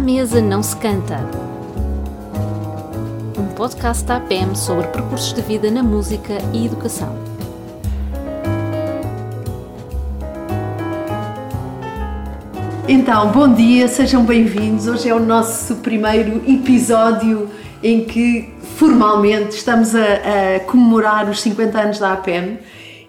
Mesa não se canta. Um podcast da APM sobre percursos de vida na música e educação. Então, bom dia, sejam bem-vindos. Hoje é o nosso primeiro episódio em que formalmente estamos a, a, comemorar os 50 anos da APM.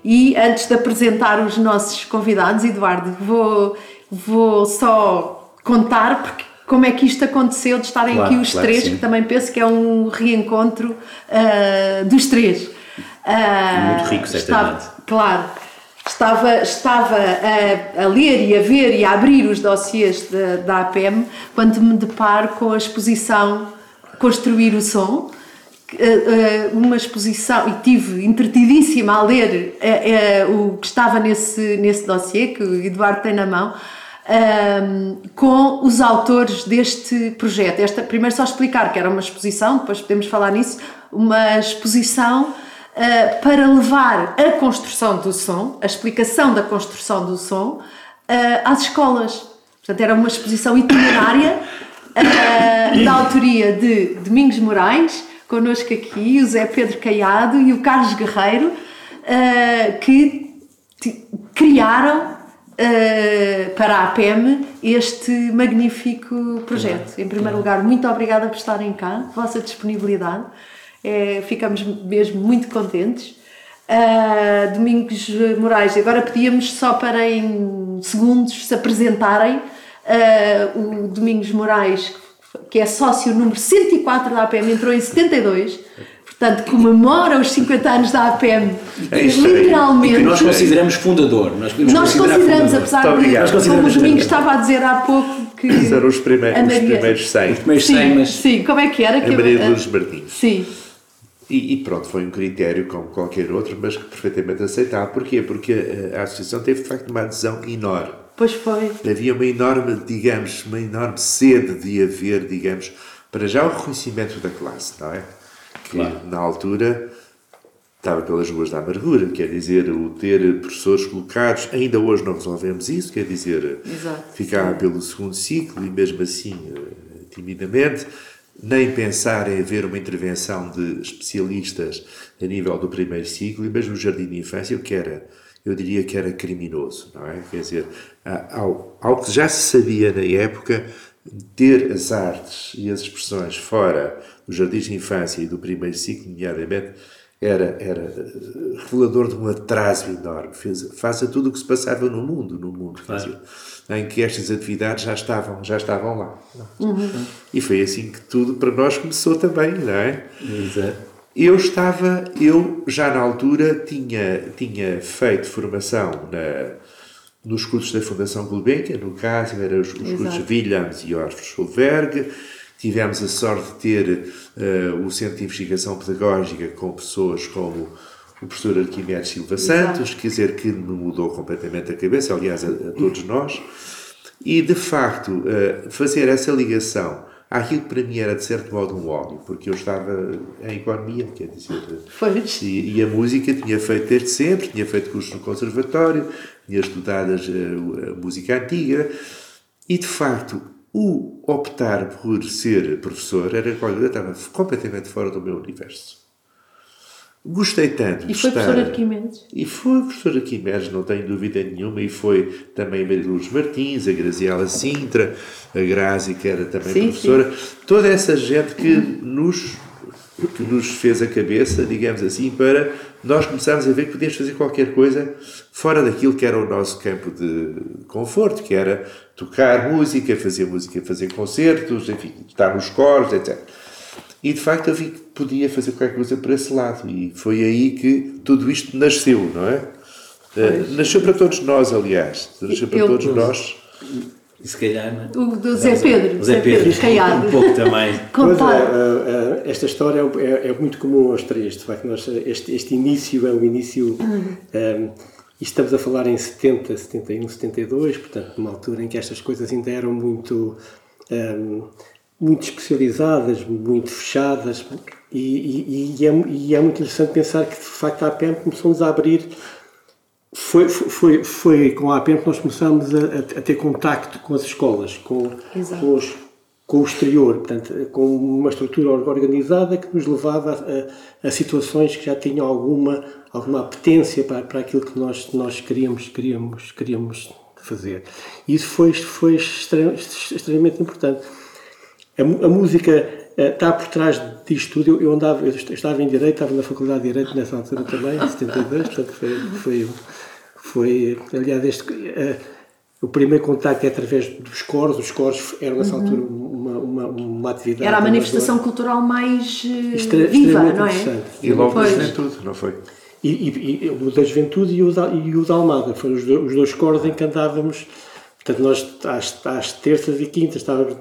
E antes de apresentar os nossos convidados, Eduardo, vou, vou só contar porque, como é que isto aconteceu de estarem Claro, aqui os claro, três, sim. que também penso que é um reencontro ah, dos três. Ah, Muito rico, estava, certamente. Claro. Estava, estava a, a ler e a ver e a abrir os dossiês da, da APM quando me deparo com a exposição Construir o Som, que, eh, uma exposição, e tive entretidíssima a ler o que estava nesse, nesse dossiê, que o Eduardo tem na mão, ahm, com os autores deste projeto. Esta, primeiro só explicar que era uma exposição, depois podemos falar nisso, uma exposição ah, para levar a construção do som, a explicação da construção do som, ah, às escolas. Portanto, era uma exposição itinerária ah, da autoria de Domingos Moraes, connosco aqui, o Zé Pedro Caiado e o Carlos Guerreiro, que criaram ah, para a APM este magnífico projeto. Em primeiro lugar, muito obrigada por estarem cá, vossa disponibilidade. É, ficamos mesmo muito contentes. Ah, Domingos Moraes, agora pedíamos só para em segundos se apresentarem. Ah, o Domingos Moraes, que é sócio número 104 da APM, entrou em 72, portanto comemora os 50 anos da APM, É literalmente. E que nós consideramos fundador. Nós, Nós consideramos, fundador. apesar Muito de. Nós como o Domingos estava a dizer há pouco, que Eram os primeiros, a os Maria- primeiros 100. Primeiros sim, 100, mas sim, como é que era? A que Maria de a- Lourdes Martins. Sim, E, e pronto, foi um critério como qualquer outro, mas que perfeitamente aceitável. Porquê? Porque a, a associação teve de facto uma adesão enorme. pois foi. Havia uma enorme, digamos, uma enorme sede de haver, digamos, para já o reconhecimento da classe, não é? Que Claro. na altura estava pelas ruas da amargura, quer dizer, o ter professores colocados, ainda hoje não resolvemos isso, quer dizer, Exato. ficava pelo segundo ciclo e mesmo assim, eh, timidamente, nem pensar em haver uma intervenção de especialistas a nível do primeiro ciclo e mesmo no jardim de infância, o que era, eu diria que era criminoso, não é? Quer dizer, ao, ao que já se sabia na época, ter as artes e as expressões fora dos jardins de infância e do primeiro ciclo, nomeadamente, era, era eh, revelador de um atraso enorme, fez, face a tudo o que se passava no mundo, no mundo, Claro. dizer, em que estas atividades já estavam, já estavam lá. E foi assim que tudo para nós começou também, não é? Exato. Eu estava, eu já na altura tinha, tinha feito formação na, nos cursos da Fundação Gulbenkian, no caso eram os, os cursos. Williams e Orff Schulberg. Tivemos a sorte de ter eh, o Centro de Investigação Pedagógica com pessoas como o professor Arquimedes Silva Santos, quer dizer, que me mudou completamente a cabeça, aliás, a, a todos nós. E, de facto, eh, fazer essa ligação àquilo que para mim era, de certo modo, um hobby, porque eu estava em economia, quer dizer, Pois. e, e a música tinha feito desde sempre, tinha feito cursos no conservatório, tinha estudado as, eh, a música antiga, e, de facto, o optar por ser professor era qualquer coisa, estava completamente fora do meu universo. Gostei tanto de E foi estar... professor Arquimedes? E foi professor Arquimedes, não tenho dúvida nenhuma, e foi também a Maria Lourdes Martins, a Graziela Sintra, a Grazi, que era também Sim, professora, toda essa gente que nos, que nos fez a cabeça, digamos assim, para nós começarmos a ver que podíamos fazer qualquer coisa fora daquilo que era o nosso campo de conforto, que era tocar música, fazer música, fazer concertos, enfim, estar nos coros, etc. E de facto eu vi que podia fazer qualquer coisa por esse lado. E foi aí que tudo isto nasceu, não é? Eh, nasceu para todos nós, aliás. Nasceu para Eu- todos nós. E se calhar. é? O do Zé Pedro, O Zé Pedro, Caiado. um pouco também. Pois Contar. é, eh, eh, esta história é, é- é muito comum aos três. De facto, nós, este, este início é um início. eh, e estamos a falar em 70, 71, 72, portanto, numa altura em que estas coisas ainda eram muito. eh, muito especializadas, muito fechadas, e, e- e é, e é muito interessante pensar que, de facto, a APM começou-nos a abrir foi, foi, foi com a APM que nós começámos a, a- ter contacto com as escolas, com, com os, com o exterior, portanto, com uma estrutura organizada que nos levava a, a, a situações que já tinham alguma, alguma apetência para, para aquilo que nós, nós queríamos, queríamos, queríamos fazer. E isso foi, foi extremamente importante. A, a música uh, está por trás disto tudo. Eu, eu, andava, eu estava em Direito, estava na Faculdade de Direito nessa altura também, em 72, portanto foi, foi, foi aliás, este, uh, o primeiro contacto é através dos coros. Os coros eram nessa uhum. altura uma, uma, uma, atividade. Era a manifestação cultural mais uh, Extre viva, não é? E logo da juventude, não foi? E, e, e, o da juventude e o da, e o da Almada. Foram os, dois, os dois coros em que andávamos. Portanto, nós às, às terças e quintas estávamos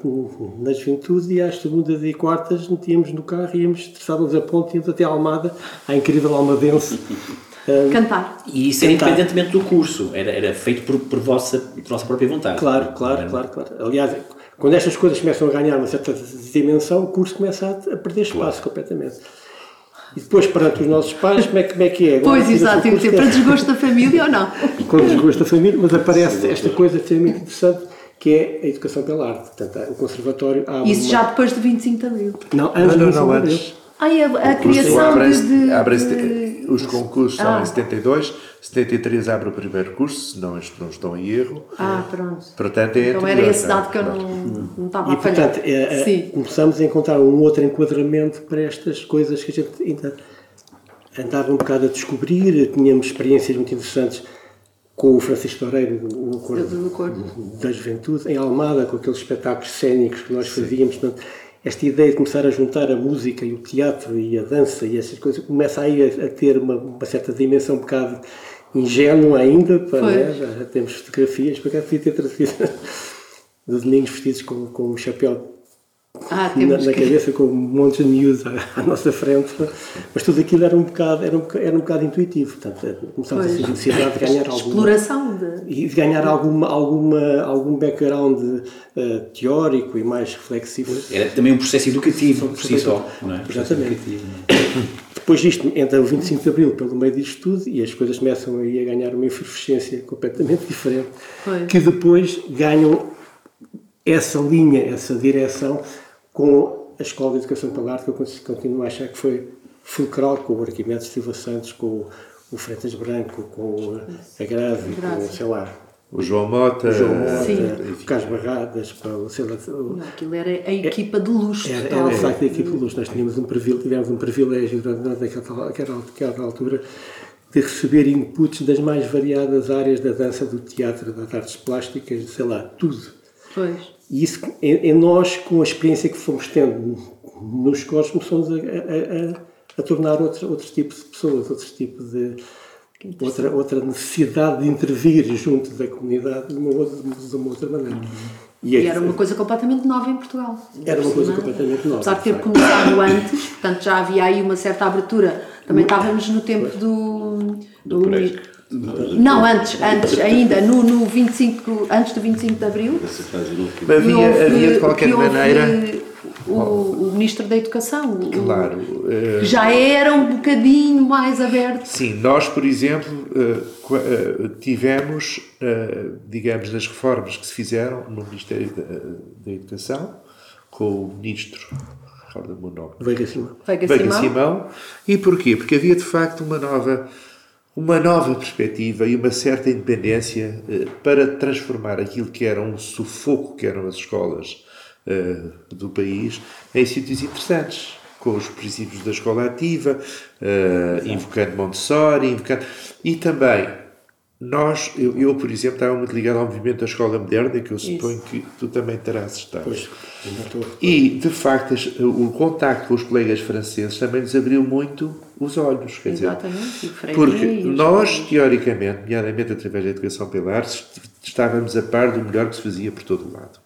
na juventude e às segundas e quartas metíamos no carro e íamos, traçávamos a ponte e íamos até a Almada, à incrível almadense. Cantar. E isso era independentemente do curso, era, era feito por, por, vossa, por vossa própria vontade. Claro, claro, claro, claro. Aliás, quando estas coisas começam a ganhar uma certa dimensão, o curso começa a, perder espaço claro. completamente. E depois, perante os nossos pais, como é, como é que é? Agora, pois, exato, que ter para desgosto da família ou não? Com desgosto da família, mas aparece esta coisa extremamente interessante que é a educação pela arte. Portanto, o conservatório... Isso uma... já depois de 25 de Abril? Não, antes não, não, não, antes. Ai, a, a criação de, abre de... Os concursos ah. são em 72, 73 abre o primeiro curso, se não, não estão em erro. Ah, pronto. Portanto, é então era esse dado que eu não, não estava e, a falhar. portanto, é, é, começamos a encontrar um outro enquadramento para estas coisas que a gente ainda andava um bocado a descobrir, tínhamos experiências muito interessantes com o Francisco Loureiro no Corpo da Juventude, em Almada, com aqueles espetáculos cênicos que nós fazíamos. Portanto, esta ideia de começar a juntar a música e o teatro e a dança e essas coisas começa aí a, a ter uma, uma, certa dimensão um bocado ingênua ainda, para, né? já, já, temos fotografias, para cá devia ter trazido de meninos vestidos com, com um chapéu ah, na, na cabeça com um monte de news à, à, nossa frente, mas tudo aquilo era um bocado, era um, era um bocado intuitivo, portanto começámos a ter necessidade de ganhar alguma... Exploração de... E de ganhar alguma, alguma, algum background uh, teórico e mais reflexivo. Era também um processo educativo, por si só, não é? Exatamente. Depois disto, entra o 25 de Abril pelo meio disto tudo e as coisas começam aí a ganhar uma efervescência completamente diferente, Foi. que depois ganham essa linha, essa direção com a Escola de Educação pela Arte, que eu continuo a achar que foi fulcral com o Arquimedes Silva Santos, com o Freitas Branco, com a Grave, com, sei lá, o João Mota, o João Mota, o Carlos Barradas, para o, sei lá, o, Não, aquilo era a equipa de luxo. Era, era de facto a equipa de luxo. Nós tínhamos um privilégio, tivemos um privilégio durante aquela altura de receber inputs das mais variadas áreas da dança, do teatro, das artes plásticas, sei lá, tudo Pois. E isso, em, em, nós, com a experiência que fomos tendo nos coros, começamos a, a, a, a tornar outro, outros tipos de pessoas, outros tipos de. Outra, outra necessidade de intervir junto da comunidade de uma outra, de uma outra maneira. Uhum. E, e, era uma coisa completamente nova em Portugal. Era uma coisa completamente nova. Apesar de ter começado antes, portanto já havia aí uma certa abertura. Também estávamos no tempo do. do, do não, antes, antes ainda, no, no 25, antes do 25 de Abril. Havia, houve, havia de qualquer maneira. O, o, Ministro da Educação. Claro. Uh, já era um bocadinho mais aberto. Sim, nós, por exemplo, uh, uh, tivemos, digamos, nas reformas que se fizeram no Ministério da, da Educação, com o Ministro. Recorda-me o nome. Veiga Simão. Veiga, Veiga Simão. Simão. E porquê? Porque havia de facto uma nova uma nova perspectiva e uma certa independência eh, para transformar aquilo que era um sufoco que eram as escolas eh, do país em sítios interessantes, com os princípios da escola ativa, eh, invocando Montessori, invocando... e também nós, eu, eu, por exemplo, estava muito ligado ao movimento da escola moderna, que eu suponho Isso. que tu também terás estado. Pois, e, de facto, o contacto com os colegas franceses também nos abriu muito os olhos. Quer Exatamente. Dizer, porque nós, teoricamente, nomeadamente através da educação pela arte, estávamos a par do melhor que se fazia por todo o lado.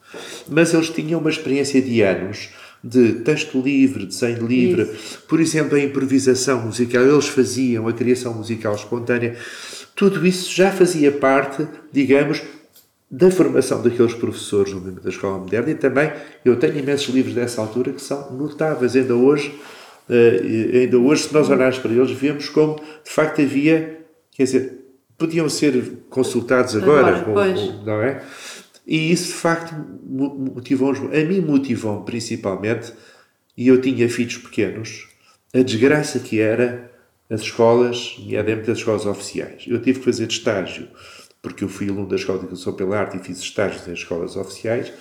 Mas eles tinham uma experiência de anos de texto livre, desenho livre, Isso. por exemplo, a improvisação musical, eles faziam a criação musical espontânea. Tudo isso já fazia parte, digamos, da formação daqueles professores no movimento da escola moderna e também eu tenho imensos livros dessa altura que são notáveis ainda hoje. Uh, ainda hoje, se nós olharmos para eles, vemos como de facto havia, quer dizer, podiam ser consultados agora, agora com, não é? E isso, de facto, motivou-nos. A mim motivou principalmente, e eu tinha filhos pequenos, a desgraça que era as escolas, nomeadamente as escolas oficiais. Eu tive que fazer estágio, porque eu fui aluno da Escola de Educação pela Arte e fiz estágios em escolas oficiais,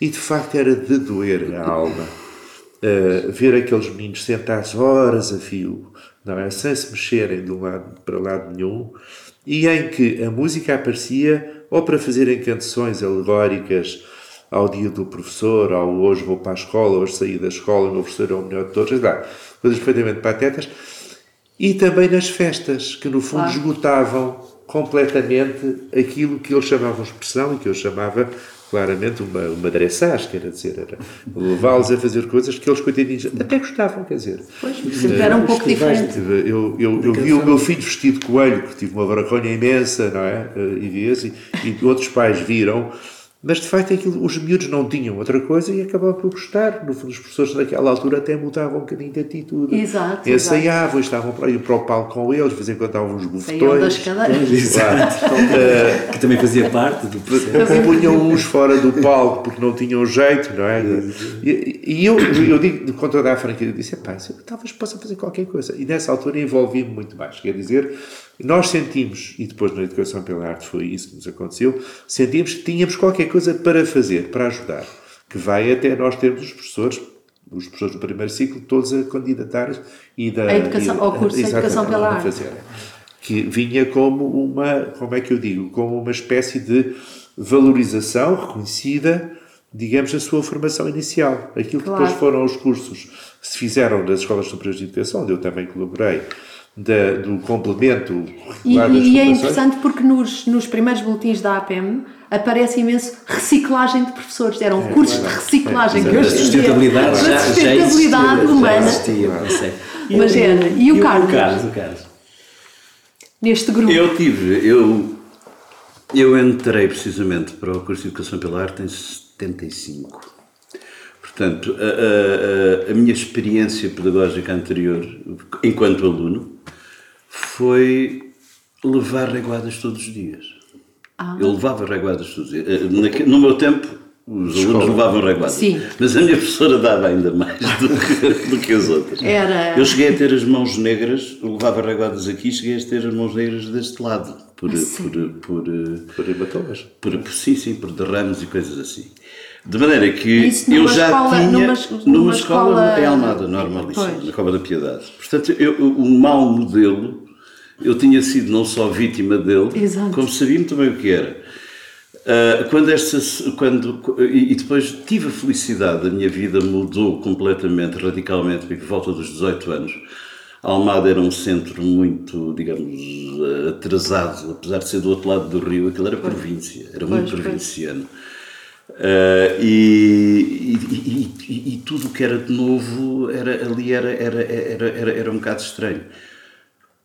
e de facto era de doer a alma uh, ver aqueles meninos sentados horas a fio, não é? sem se mexerem de um lado para lado nenhum, e em que a música aparecia ou para fazerem canções alegóricas ao dia do professor, ao hoje vou para a escola, hoje saí da escola, o meu professor é o melhor de todos, coisas perfeitamente patetas, e também nas festas, que no fundo claro. esgotavam completamente aquilo que eles chamavam expressão e que eu chamava claramente uma, uma dressage, quer dizer, era levá-los a fazer coisas que eles, coitadinhos, até gostavam, quer dizer. Pois, era um pouco diferente. Eu, eu, eu vi o meu filho vestido de coelho, que tive uma vergonha imensa, não é? E vi e, e outros pais viram mas de facto aquilo, os miúdos não tinham outra coisa e acabavam por gostar. No fundo, os professores naquela altura até mudavam um bocadinho de atitude. Exato. Ensaiavam, estavam para ir para o palco com eles, de vez em quando davam uns bufetões. das cadeiras. Exato. uh, que também fazia parte do processo. Punham uns fora do palco porque não tinham jeito, não é? E, e eu, eu digo com toda a franquia, eu disse: pá, talvez possa fazer qualquer coisa. E nessa altura envolvi-me muito mais. Quer dizer, nós sentimos, e depois na Educação pela Arte foi isso que nos aconteceu, sentimos que tínhamos qualquer coisa para fazer, para ajudar, que vai até nós termos os professores, os professores do primeiro ciclo, todos a candidatar e da... A educação, e, ao curso de Educação pela Arte. Fazer, que vinha como uma, como é que eu digo, como uma espécie de valorização reconhecida, digamos, da sua formação inicial. Aquilo claro. que depois foram os cursos que se fizeram nas escolas superiores de educação, onde eu também colaborei, da, do complemento e, e é interessante porque nos, nos primeiros boletins da APM aparece imenso reciclagem de professores. Eram é, cursos claro. de reciclagem é, que hoje sustentabilidade, já, sustentabilidade já humana. Já existia, Mas era. E, e o, Carlos? O Carlos, o Carlos. Neste grupo. Eu tive, eu, eu entrei precisamente para o curso de Educação pela Arte em 75. Portanto, a, a, a minha experiência pedagógica anterior, enquanto aluno, foi levar reguadas todos os dias. Ah. Eu levava reguadas todos os dias. Eh, no meu tempo, os Escola. alunos levavam reguadas. Sim. Mas a minha professora dava ainda mais do que, do que as outras. Era... Eu cheguei a ter as mãos negras, levava reguadas aqui, cheguei a ter as mãos negras deste lado. Por, por, por, por, por hematomas? Por, por, sim, sim, por derrames e coisas assim. De maneira que eu já escola, tinha numa, numa, numa escola, escola em Almada, normalíssima, na Cova da Piedade. Portanto, eu, um mau modelo, eu tinha sido não só vítima dele, Exato. como sabia muito bem o que era. Uh, quando esta, quando, e, e depois tive a felicidade, a minha vida mudou completamente, radicalmente, por volta dos 18 anos. Almada era um centro muito, digamos, atrasado, apesar de ser do outro lado do rio, aquilo era província, era muito pois, provinciano. Pois. Uh, e, e, e, e, tudo o que era de novo era, ali era, era, era, era, era um bocado estranho.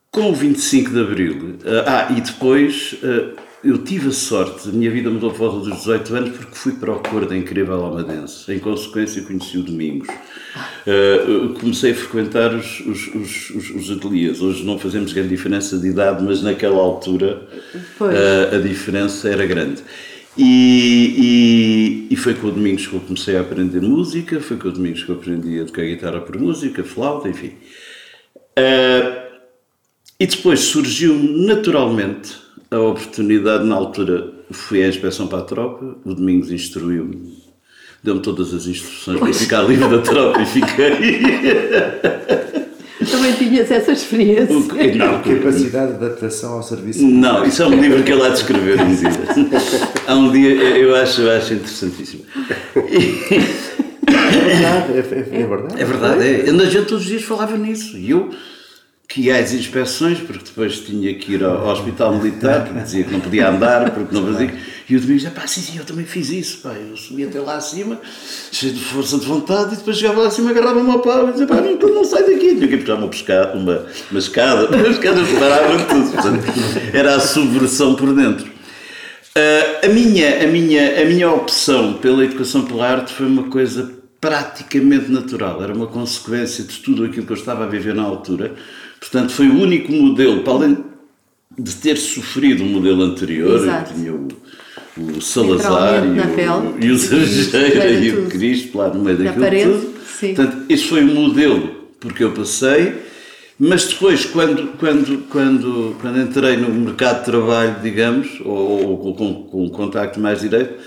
Com o 25 de Abril, uh, ah, e depois uh, eu tive a sorte, a minha vida mudou por volta dos 18 anos porque fui para o cor da Incrível Almadense. Em consequência, conheci o Domingos. Comecei a frequentar os, os, os, os, ateliês. Hoje não fazemos grande diferença de idade, mas naquela altura a diferença era grande. E, e, e, foi com o Domingos que eu comecei a aprender música, foi com o Domingos que eu aprendi a tocar guitarra por música, flauta, enfim. Uh, e depois surgiu naturalmente a oportunidade, na altura fui à inspeção para a tropa, o Domingos instruiu-me, deu-me todas as instruções para ficar livre da tropa e fiquei. Também tinhas essa experiência. O, não, capacidade de adaptação ao serviço. Não, isso é um livro que ele há de escrever um dia. Há um dia, eu acho, eu acho interessantíssimo. É verdade, é, é, é verdade. É verdade, é. A gente todos os dias falava nisso. E eu que ia às inspeções, porque depois tinha que ir ao, hospital militar, porque dizia que não podia andar, porque não fazia. E o Domingos dizia, pá, sim, sim, eu também fiz isso, pá. Eu subia até lá acima, cheio de força de vontade, e depois chegava lá acima, agarrava-me ao pau e dizia, pá, não, não sai daqui. Tinha que buscar uma, pesca, uma, uma escada, uma escada separavam tudo. Portanto, era a subversão por dentro. Uh, a, minha, a, minha, a minha opção pela educação pela arte foi uma coisa praticamente natural, era uma consequência de tudo aquilo que eu estava a viver na altura Portanto, foi o único modelo, para além de ter sofrido um modelo anterior, Exato. tinha o, o Salazar e o, e o Sargeira e o. Cristo lá no meio daquilo parede, tudo. sim. Portanto, este foi um modelo porque eu passei, mas depois, quando, quando, quando, quando entrei no mercado de trabalho, digamos, ou, ou com, com um contacto mais direto,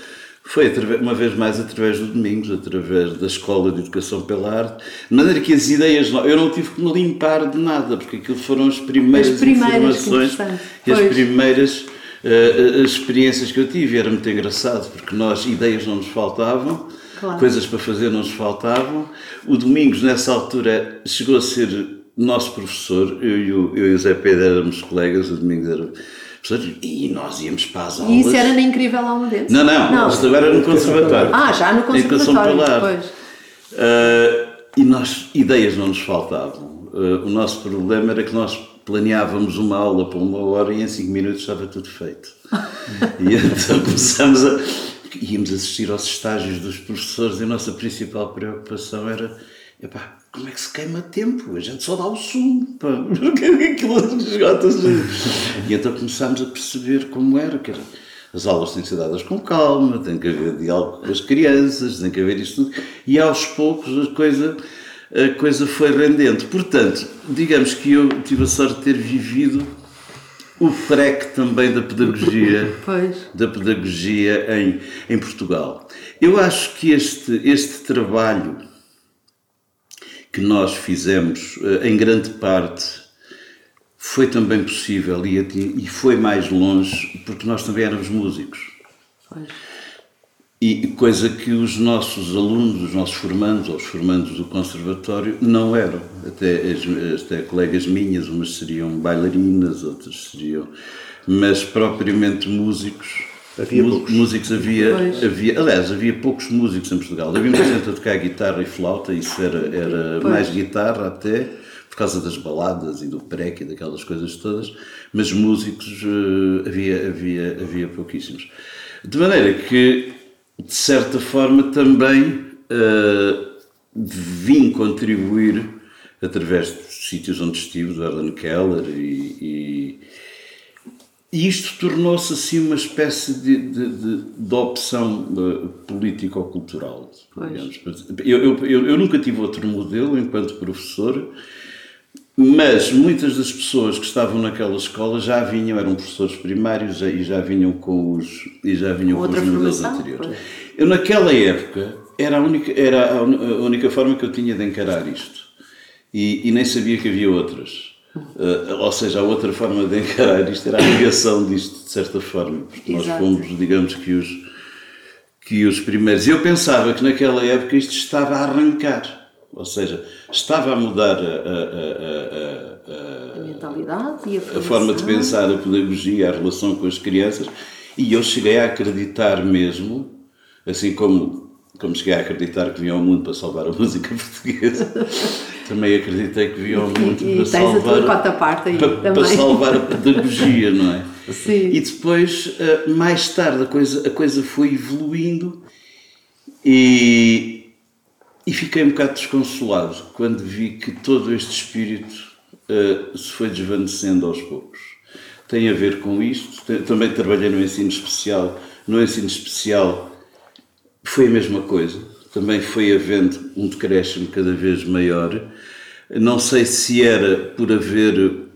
foi uma vez mais através do Domingos, através da Escola de Educação pela Arte, de maneira que as ideias, eu não tive que me limpar de nada, porque aquilo foram as primeiras, As primeiras, que informações e as primeiras as experiências que eu tive. Era muito engraçado, porque nós, ideias não nos faltavam, Claro. coisas para fazer não nos faltavam. O Domingos, nessa altura, chegou a ser nosso professor. Eu e o, eu e o Zé Pedro éramos colegas, o Domingos era e nós íamos para as aulas. E isso era na Incrível Almadense? Não, não, isto agora era no Conservatório. Ah, já no Conservatório, pela Arte. pois. Uh, e nós, ideias não nos faltavam. Uh, o nosso problema era que nós planeávamos uma aula para uma hora e em cinco minutos estava tudo feito. e então começamos a. íamos assistir aos estágios dos professores e a nossa principal preocupação era. Epá, como é que se queima tempo? A gente só dá o sumo, pá. Aquilo esgota-se. E então começámos a perceber como era, que era. As aulas têm que ser dadas com calma, tem que haver diálogo com as crianças, tem que haver isto tudo. E aos poucos a coisa, a coisa foi rendendo. Portanto, digamos que eu tive a sorte de ter vivido o PREC também da pedagogia, Pois. da pedagogia em, em Portugal. Eu acho que este, este trabalho que nós fizemos, eh, em grande parte, foi também possível e, e foi mais longe porque nós também éramos músicos. Pois. E coisa que os nossos alunos, os nossos formandos, ou os formandos do conservatório, não eram. Até, as, até colegas minhas, umas seriam bailarinas, outras seriam. Mas propriamente músicos. Havia poucos. Músicos havia, Pois. havia. Aliás, havia poucos músicos em Portugal. Havia muita gente a tocar guitarra e flauta, isso era, era Pois. mais guitarra até, por causa das baladas e do prec e daquelas coisas todas, mas músicos eh, havia, havia, havia pouquíssimos. De maneira que, de certa forma, também eh, vim contribuir através de sítios onde estive, do Erlen Keller e- e e isto tornou-se assim uma espécie de, de, de, de opção eh, político-cultural. Eu, eu, eu, eu nunca tive outro modelo enquanto professor, mas muitas das pessoas que estavam naquela escola já vinham, eram professores primários já- e já vinham com os, e já vinham com Outra os modelos anteriores. pois. Eu naquela época era a única, era a única forma que eu tinha de encarar isto. E, e nem sabia que havia outras. Uh, ou seja, a outra forma de encarar isto era a negação disto, de certa forma. Porque nós Exato. fomos, digamos que os, que os primeiros. Eu pensava que naquela época isto estava a arrancar. Ou seja, estava a mudar a, a- a- a- mentalidade e a, forma de pensar a pedagogia, a relação com as crianças, e eu cheguei a acreditar mesmo, assim como, como cheguei a acreditar que vinha ao mundo para salvar a música portuguesa, também acreditei que vinha ao mundo E para tens a tua salvar, cota parte aí para, para salvar a pedagogia, não é? Sim. E depois, eh, mais tarde, a coisa, a coisa foi evoluindo e, e fiquei um bocado desconsolado quando vi que todo este espírito eh, se foi desvanecendo aos poucos. Tem a ver com isto. Também trabalhei no ensino especial. No ensino especial foi a mesma coisa. Também foi havendo um decréscimo cada vez maior. Não sei se era por haver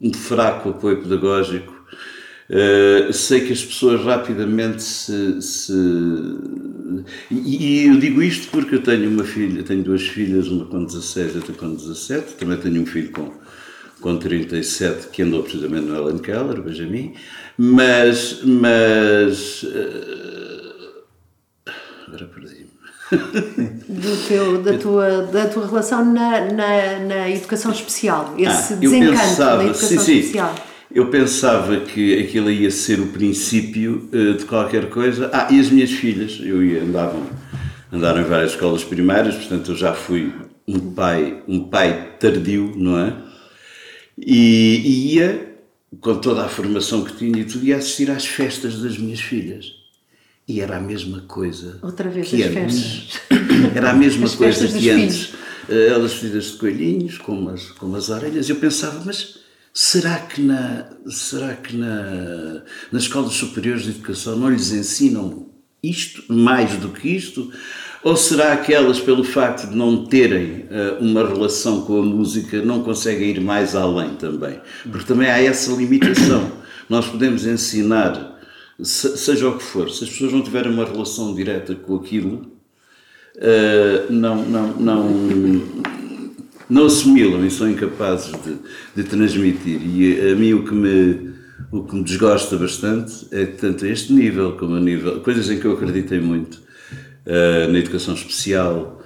um fraco apoio pedagógico. Uh, sei que as pessoas rapidamente se. se- E, eu digo isto porque eu tenho uma filha, tenho duas filhas, uma com 16 e outra com 17, também tenho um filho com, com 37 que andou precisamente no Ellen Keller, Benjamin, mas. mas uh, agora perdi-me. Do teu, da, tua, da tua relação na, na, na educação especial, esse Ah, desencanto da educação sim, sim. especial. Eu pensava que aquilo ia ser o princípio eh, de qualquer coisa. Ah, e as minhas filhas, eu ia, andavam, andaram em várias escolas primárias, portanto eu já fui um pai, um pai tardio, não é? E, e ia, com toda a formação que tinha e tudo, ia assistir às festas das minhas filhas. E era a mesma coisa. Outra vez que as antes. festas. Era a mesma As coisa que antes. Eh, Elas vestidas de coelhinhos, com umas, com umas orelhas. Eu pensava, mas Será que, na, será que na, nas escolas superiores de educação não lhes ensinam isto, mais do que isto? Ou será que elas, pelo facto de não terem uh, uma relação com a música, não conseguem ir mais além também? Porque também há essa limitação. Nós podemos ensinar, se, seja o que for, se as pessoas não tiverem uma relação direta com aquilo, uh, não, não, não, não assimilam e são incapazes de, de transmitir. E a mim o que me o que me desgosta bastante é tanto a este nível como a nível. coisas em que eu acreditei muito uh, na educação especial,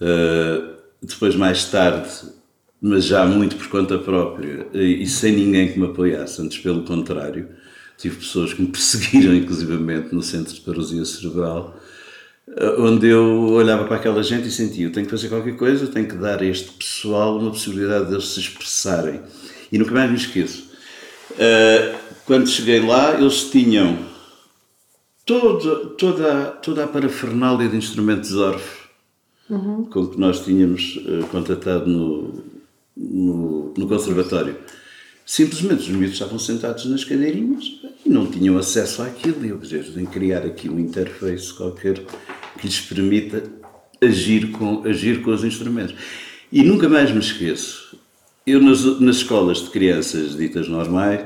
uh, depois mais tarde, mas já muito por conta própria e, e, sem ninguém que me apoiasse, antes pelo contrário. Tive pessoas que me perseguiram, inclusivamente, no centro de parousia cerebral, uh, onde eu olhava para aquela gente e sentia: eu tenho que fazer qualquer coisa, tenho que dar a este pessoal uma possibilidade de eles se expressarem. E nunca mais me esqueço. quando cheguei lá, eles tinham todo, toda, toda a parafernália de instrumentos Orff uhum. com que nós tínhamos uh, contatado no, no, no, conservatório. Simplesmente os miúdos estavam sentados nas cadeirinhas e não tinham acesso àquilo. E eu em criar aqui um interface qualquer que lhes permita agir com, agir com os instrumentos. E nunca mais me esqueço. Eu, nas, nas escolas de crianças ditas normais,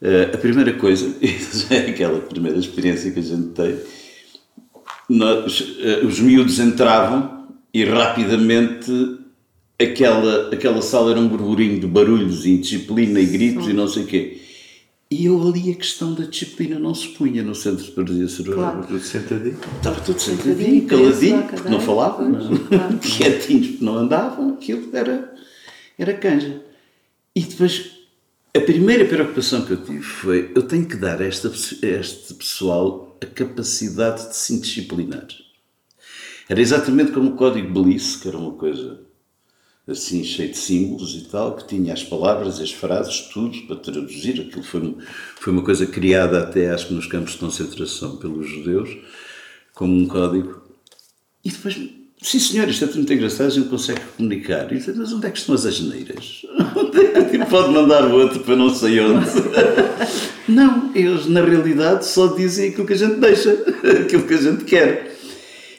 Uh, a primeira coisa, é aquela primeira experiência que a gente tem, nós, uh, os miúdos entravam e rapidamente aquela, aquela sala era um burburinho de barulhos e disciplina e gritos Sim. e não sei o quê. E eu ali a questão da disciplina não se punha no centro de paralisia cerebral. Claro. Tudo sentadinho. Estava tudo sentadinho, caladinho, porque não falavam, claro. quietinhos porque não andavam, aquilo era, era canja. E depois a primeira preocupação que eu tive foi: eu tenho que dar a, esta, a este pessoal a capacidade de se disciplinar. Era exatamente como o código Bliss, que era uma coisa assim, cheia de símbolos e tal, que tinha as palavras, as frases, tudo para traduzir. Aquilo foi, foi uma coisa criada até, acho que nos campos de concentração pelos judeus, como um código. E depois Sim, senhor, isto é tudo muito engraçado, a gente consegue comunicar. E diz, mas onde é que estão as asneiras? Onde é que pode mandar o outro para não sei onde? não, eles na realidade só dizem aquilo que a gente deixa, aquilo que a gente quer.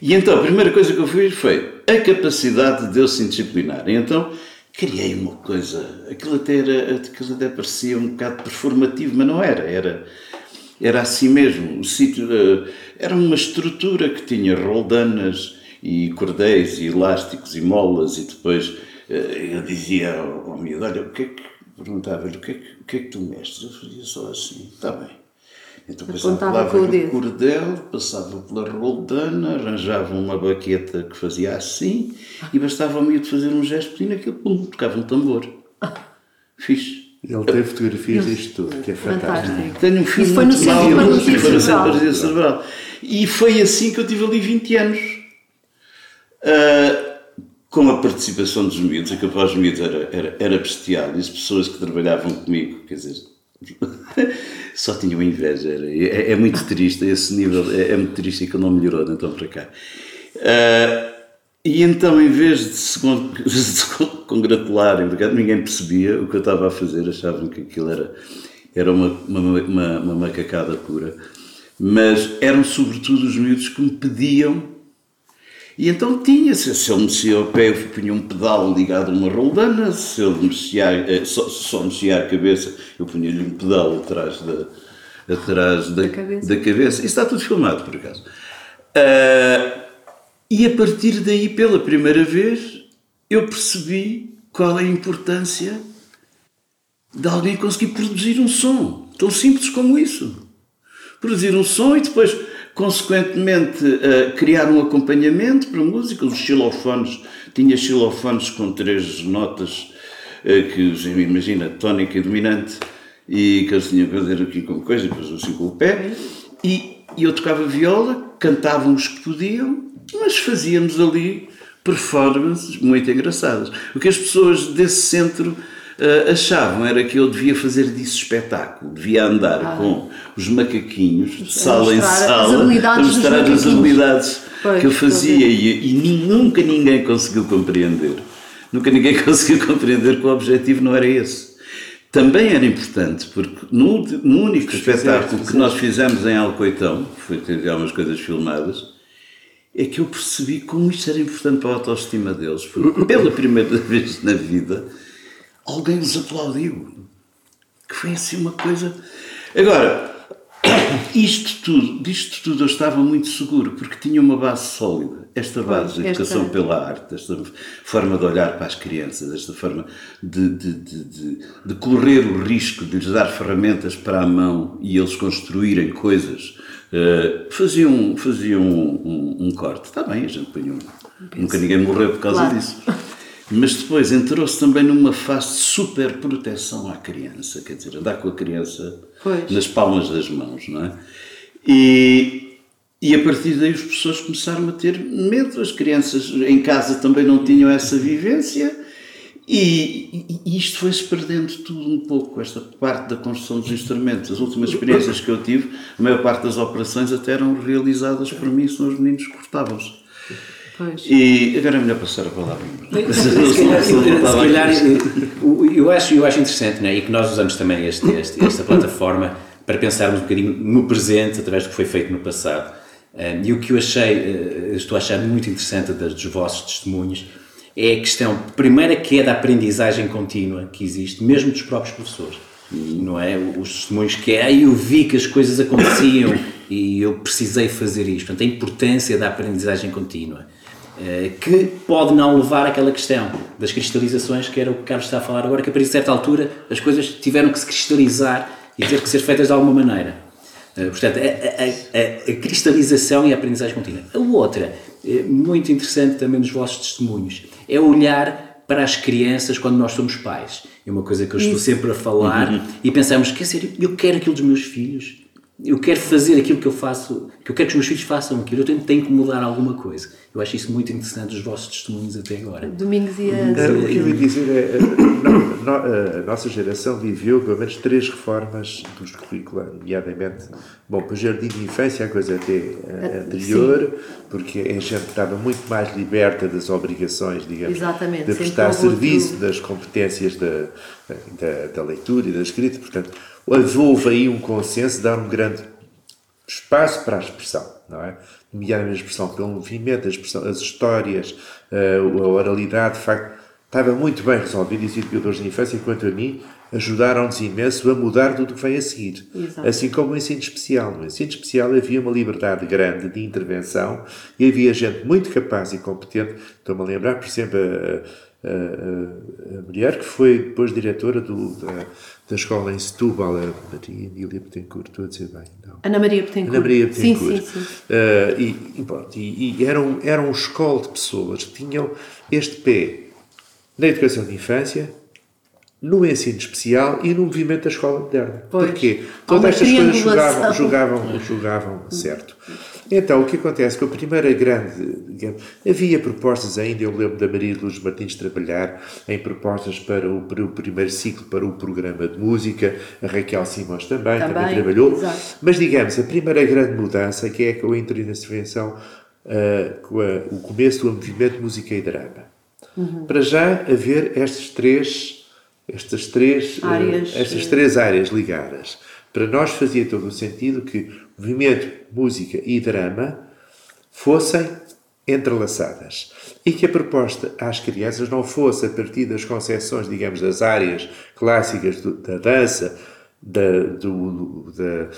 E então a primeira coisa que eu fiz foi a capacidade de eu se disciplinar. E então criei uma coisa, aquilo até, era, aquilo até parecia um bocado performativo, mas não era, era era assim mesmo. O sítio eh, era uma estrutura que tinha roldanas e cordéis e elásticos e molas e depois eh, eu dizia ao, ao miúdo, olha, o que é que, perguntava-lhe, o que é que, o que, é que tu mestras? Eu fazia só assim, está bem. Então passava pelo cordel, passava pela roldana, arranjava uma baqueta que fazia assim e bastava ao miúdo fazer um gesto e naquele pum, tocava um tambor. Fixe. Ele tem fotografias disto tudo, que é fantástico. fantástico. Tenho um filme foi no centro de cerebral. E foi assim que eu tive ali 20 anos. Uh, com a participação dos miúdos, a capaz dos miúdos era, era, era bestial, e as pessoas que trabalhavam comigo, quer dizer, só tinham inveja. Era, é, é, muito triste, esse nível é, é, muito triste que não melhorou então para cá. Uh, e então, em vez de se, de se congratularem, ninguém percebia o que eu estava a fazer, achavam que aquilo era, era uma, uma, uma, uma macacada pura. Mas eram sobretudo os miúdos que me pediam e então tinha, se, ele mexia o pé, eu punha um pedal ligado a uma roldana, se ele mexia, eh, só, só mexia a cabeça, eu punha-lhe um pedal atrás da, atrás da, da, cabeça. da cabeça. Isso está tudo filmado, por acaso. Uh, e a partir daí, pela primeira vez, eu percebi qual é a importância de alguém conseguir produzir um som. Tão simples como isso. Produzir um som e depois Consequentemente, uh, criar um acompanhamento para música, os xilofones, tinha xilofones com três notas, uh, que imagina, tónica e dominante, e que eles tinham que fazer aqui com coisa, depois assim com o pé, e, e eu tocava viola, cantavam os que podiam, mas fazíamos ali performances muito engraçadas. O que as pessoas desse centro uh, achavam era que eu devia fazer disso espetáculo, devia andar ah. com os macaquinhos de sala em sala, a mostrar as habilidades pois, que eu fazia e, e, nunca ninguém conseguiu compreender. Nunca ninguém conseguiu compreender que o objetivo não era esse. também era importante, porque no, no único espetáculo que nós fizemos em Alcoitão, que foi ter algumas coisas filmadas, é que eu percebi como isto era importante para a autoestima deles. Porque pela primeira vez na vida, alguém os aplaudiu. Que foi assim uma coisa. Agora, isto tudo, disto tudo eu estava muito seguro, porque tinha uma base sólida. Esta base da educação Esta- pela arte, esta forma de olhar para as crianças, esta forma de, de, de, de, de correr o risco de lhes dar ferramentas para a mão e eles construírem coisas, eh, faziam, faziam um, um, um corte. Está bem, a gente põe um. Nunca ninguém morreu por causa Claro. disso. Mas depois entrou-se também numa fase de super proteção à criança, quer dizer, andar com a criança Pois. nas palmas das mãos, não é? E, e a partir daí as pessoas começaram a ter medo, as crianças em casa também não tinham essa vivência e, e- isto foi-se perdendo tudo um pouco, esta parte da construção dos instrumentos. As últimas experiências que eu tive, a maior parte das operações até eram realizadas por mim, senão os meninos cortavam-se. Pois. E agora é melhor passar a palavra. Se calhar, eu- acho, eu acho interessante, né? e que nós usamos também este, este- esta plataforma para pensarmos um bocadinho no presente, através do que foi feito no passado. Um, e o que eu achei, eh, estou a achar muito interessante dos vossos testemunhos, é a questão, primeira que é da aprendizagem contínua que existe, mesmo dos próprios professores. Não é? Os testemunhos que é, "Ai, eu vi que as coisas aconteciam e eu precisei fazer isto. Portanto, a importância da aprendizagem contínua. Eh, que pode não levar àquela questão das cristalizações, que era o que o Carlos está a falar agora, que a partir de certa altura as coisas tiveram que se cristalizar e ter que ser feitas de alguma maneira. Eh, portanto, a, a- a- a cristalização e a aprendizagem contínua. A outra, eh, muito interessante também nos vossos testemunhos, é olhar para as crianças quando nós somos pais. É uma coisa que eu estou sempre a falar e pensamos, quer dizer, eu quero aquilo dos meus filhos, eu quero fazer aquilo que eu faço, que eu quero que os meus filhos façam aquilo, eu tenho, tenho que mudar alguma coisa. Eu acho isso muito interessante, os vossos testemunhos até agora. Domingos e a. Eh, O que eu ia dizer é, eh, no- no- a nossa geração viveu pelo menos três reformas dos currículos, nomeadamente, bom, para o jardim de infância a coisa até eh, anterior, porque a gente estava muito mais liberta das obrigações, digamos, Exatamente, de prestar outro- serviço, das competências da, da, da leitura e da escrita, portanto, houve aí um consenso de dar um grande espaço para a expressão, não é? Nomeadamente a expressão pelo movimento, expressão, as histórias, eh, a oralidade, de facto, estava muito bem resolvido e os educadores de infância, quanto a mim, ajudaram-nos imenso a mudar tudo o que vem a seguir. Exato. Assim como o ensino especial. No ensino especial havia uma liberdade grande de intervenção e havia gente muito capaz e competente. Estou-me a lembrar, por exemplo, a, a- a- mulher que foi depois diretora do, da, da escola em Setúbal, a Maria Emília Betancourt, estou a dizer bem, não? Ana Maria Betancourt. Ana Maria Sim, Betancourt. sim, sim. Eh, e, e, e, e eram um escola de pessoas que tinham este pé na educação de infância, no ensino especial e no movimento da escola moderna. Pois. Porquê? Todas estas coisas jogavam, jogavam, jogavam certo. Então, o que acontece com a primeira grande. digamos, havia propostas ainda, eu lembro da Maria de Luz Martins trabalhar em propostas para o, para o primeiro ciclo, para o programa de música, a Raquel Simões também, também, Também, trabalhou. exato. Mas, digamos, a primeira grande mudança, que é com a intervenção, ah, com a- o começo do movimento de música e drama. Uhum. Para já haver estas três, estas três, eh, Áreas, estas eh, três áreas ligadas. Para nós fazia todo o sentido que movimento, música e drama fossem entrelaçadas e que a proposta às crianças não fosse a partir das concepções, digamos, das áreas clássicas do- da dança, da, do- da,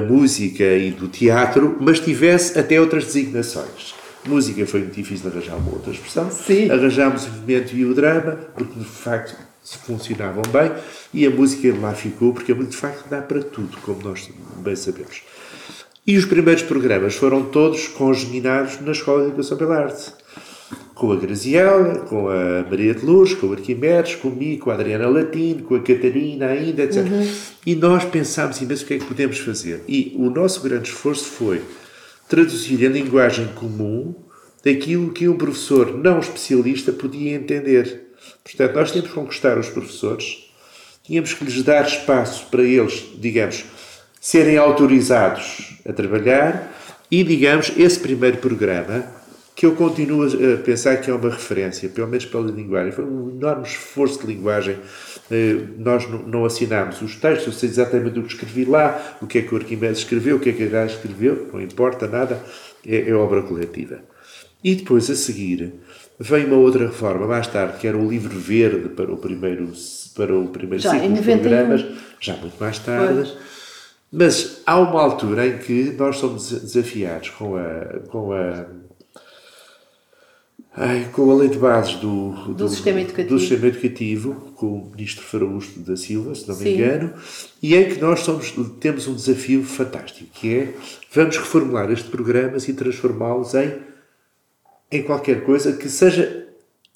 da música e do teatro, mas tivesse até outras designações. Música foi muito difícil de arranjar uma outra expressão. Sim. Arranjámos o movimento e o drama, porque de facto funcionavam bem, e a música lá ficou, porque de facto dá para tudo, como nós bem sabemos. E os primeiros programas foram todos congeminados na Escola de Educação pela Arte. Com a Graziela, com a Maria de Luz, com o Arquimedes, comigo, com a Adriana Latino, com a Catarina ainda, etc. E nós pensámos imenso o que é que podemos fazer. E o nosso grande esforço foi traduzir a linguagem comum daquilo que um professor não especialista podia entender. Portanto, nós tínhamos que conquistar os professores, tínhamos que lhes dar espaço para eles, digamos, serem autorizados a trabalhar e, digamos, esse primeiro programa que eu continuo a pensar que é uma referência, pelo menos pela linguagem. Foi um enorme esforço de linguagem. Eh, nós não assinámos os textos, eu sei exatamente o que escrevi lá, o que é que o Arquimedes escreveu, o que é que a escreveu, não importa nada, é, é obra coletiva. E depois, a seguir, vem uma outra reforma, mais tarde, que era o livro verde para o primeiro, para o primeiro já, ciclo de programas, já muito mais tarde. Pois. Mas há uma altura em que nós somos desafiados com a, com a Ai, com a lei de bases do, do, do, sistema educativo. do sistema educativo, com o ministro Faraústo da Silva, se não me Sim. engano, e em que nós somos, temos um desafio fantástico, que é vamos reformular estes programas e transformá-los em, em qualquer coisa que seja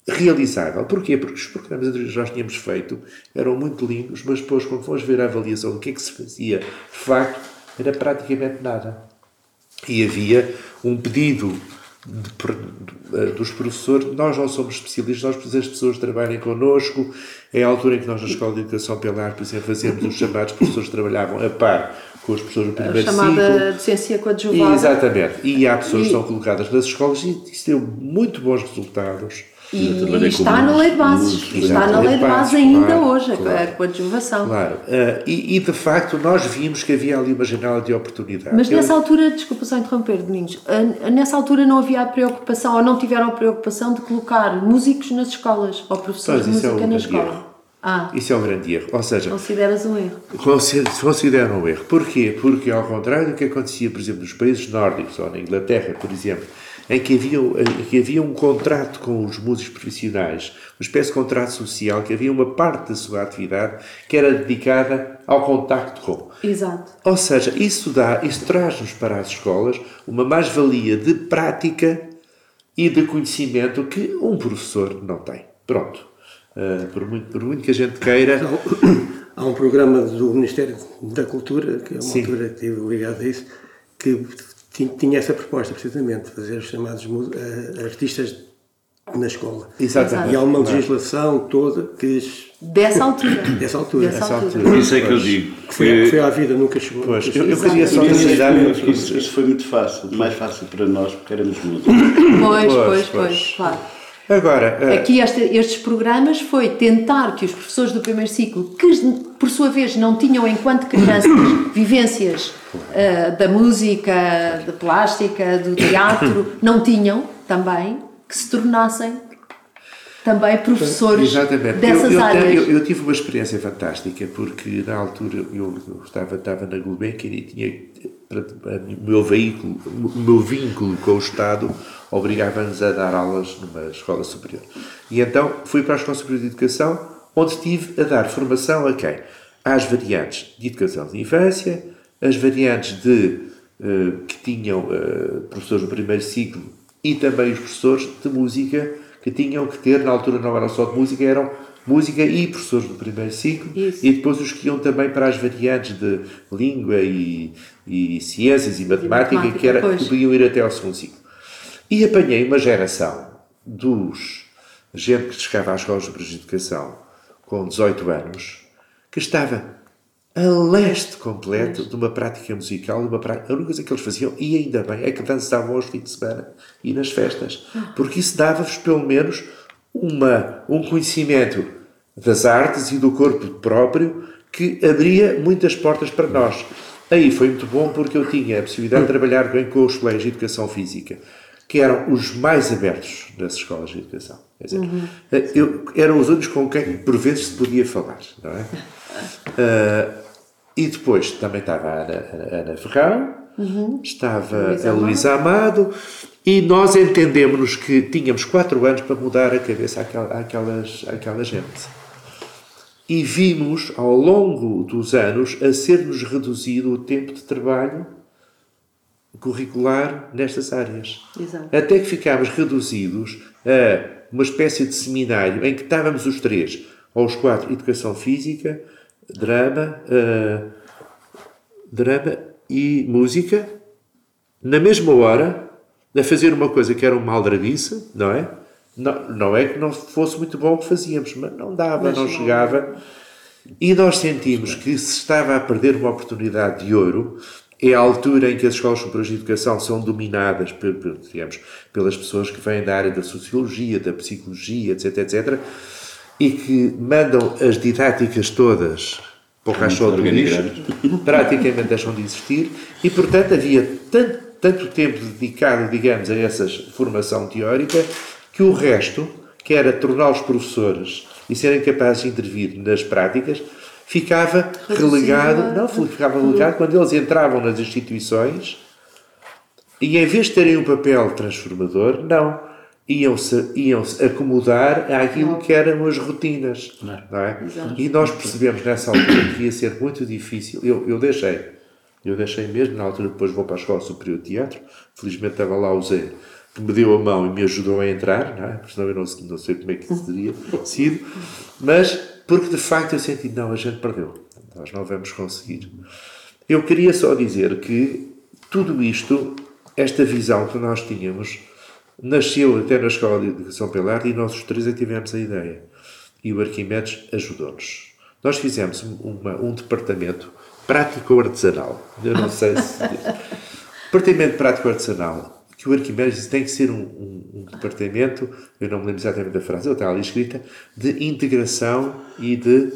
realizável. Porquê? Porque os programas que nós tínhamos feito eram muito lindos, mas depois, quando fomos ver a avaliação do que é que se fazia, de facto, era praticamente nada. E havia um pedido de, de, eh, dos professores, nós não somos especialistas, nós precisamos as pessoas trabalhem connosco. É a altura em que nós, na Escola de Educação Pelar, por exemplo, os chamados professores trabalhavam a par com os professores do primeiro a chamada ciclo. docência coadjuvada. Exatamente. E há pessoas e... que são colocadas nas escolas e isso deu muito bons resultados. E está na lei de bases, está na lei de bases ainda claro, hoje, claro, a coadjuvação. Claro, uh, e, e, de facto nós vimos que havia ali uma janela de oportunidade. Mas nessa Eu... altura, desculpa só interromper, Domingos, uh, nessa altura não havia a preocupação, ou não tiveram a preocupação de colocar músicos nas escolas, ou professores pois, de música é na escola. Ah. Isso é um grande erro. Ou seja, consideras um erro? Considero um erro. Porquê? Porque, ao contrário do que acontecia, por exemplo, nos países nórdicos ou na Inglaterra, por exemplo, em que havia, em que havia um contrato com os músicos profissionais, uma espécie de contrato social, que havia uma parte da sua atividade que era dedicada ao contacto com. Exato. Ou seja, isso dá, isso traz-nos para as escolas uma mais-valia de prática e de conhecimento que um professor não tem. Pronto. Uh, por, muito, por muito que a gente queira. Há um programa do Ministério da Cultura, que é uma Sim. altura que estive ligado a isso, que tinha essa proposta, precisamente, fazer os chamados uh, artistas na escola. Exatamente. E há uma legislação toda que. Dessa altura. Dessa altura. Dessa altura. Isso é que eu digo. Que foi, foi à vida, nunca chegou. Pois, nunca eu, eu queria só. Isso, isso foi muito fácil, mais fácil para nós, porque éramos músicos. Pois, pois, pois, claro. Agora, uh... aqui este, estes programas foi tentar que os professores do primeiro ciclo, que por sua vez não tinham enquanto crianças vivências uh, da música, da plástica, do teatro, não tinham também, que se tornassem também professores Exatamente. dessas eu, eu, áreas. Eu, eu, tive uma experiência fantástica, porque na altura eu, estava, estava na Gulbenkian e tinha o meu veículo, o meu vínculo com o Estado obrigava-nos a dar aulas numa escola superior. E então fui para a Escola Superior de Educação, onde estive a dar formação a quem? Às variantes de educação de infância, as variantes de uh, que tinham uh, professores do primeiro ciclo e também os professores de música que tinham que ter, na altura não eram só de música, eram música e professores do primeiro ciclo Isso. e depois os que iam também para as variantes de língua e, e ciências e matemática, e matemática que, era, que podiam ir até ao segundo ciclo. E apanhei uma geração dos gente que chegava às escolas de educação com 18 anos que estava a leste completo de uma prática musical, de uma prática, a única coisa que eles faziam, e ainda bem, é que dançavam aos fins de semana e nas festas, porque isso dava-vos pelo menos uma, um conhecimento das artes e do corpo próprio que abria muitas portas para nós. Aí foi muito bom porque eu tinha a possibilidade de trabalhar bem com os colégios de educação física, que eram os mais abertos das escolas de educação. Quer dizer, uhum. eu, eram os únicos com quem por vezes se podia falar, não é? Uh, E depois também estava a Ana, a Ana Ferrão, uhum. estava Luísa a Luísa Amado, e nós entendemos que tínhamos quatro anos para mudar a cabeça àquela, àquelas, àquela gente. E vimos, ao longo dos anos, a ser-nos reduzido o tempo de trabalho curricular nestas áreas. Exato. Até que ficámos reduzidos a uma espécie de seminário em que estávamos os três, ou os quatro, Educação Física, drama, uh, drama e música, na mesma hora, a fazer uma coisa que era uma aldrabice, não é? Não, não é que não fosse muito bom o que fazíamos, mas não dava, mas não chegava. E nós sentimos que se estava a perder uma oportunidade de ouro é a altura em que as escolas superiores de educação são dominadas digamos, pelas pessoas que vêm da área da sociologia, da psicologia, etc, etc, e que mandam as didáticas todas caixote do lixo, praticamente deixam de existir, e portanto havia tanto, tanto tempo dedicado, digamos, a essa formação teórica, que o resto, que era tornar os professores e serem capazes de intervir nas práticas, ficava relegado, não, ficava relegado quando eles entravam nas instituições e em vez de terem um papel transformador, não, iam-se iam -se acomodar àquilo que eram as rotinas. Não é? E nós percebemos nessa altura que ia ser muito difícil. Eu, eu deixei, eu deixei mesmo, na altura depois vou para a Escola Superior de Teatro, felizmente estava lá o Zé, que me deu a mão e me ajudou a entrar, não é? porque senão eu não, não sei como é que isso teria sido, mas porque de facto eu senti, não, a gente perdeu, nós não vamos conseguir. Eu queria só dizer que tudo isto, esta visão que nós tínhamos, nasceu até na Escola de Educação pela Arte e nós os três tivemos a ideia. E o Arquimedes ajudou-nos. Nós fizemos uma, um departamento prático-artesanal. Eu não sei se. departamento prático-artesanal que o Arquimedes tem que ser um, um, um, departamento, eu não me lembro exatamente da frase, ela está ali escrita, de integração e de,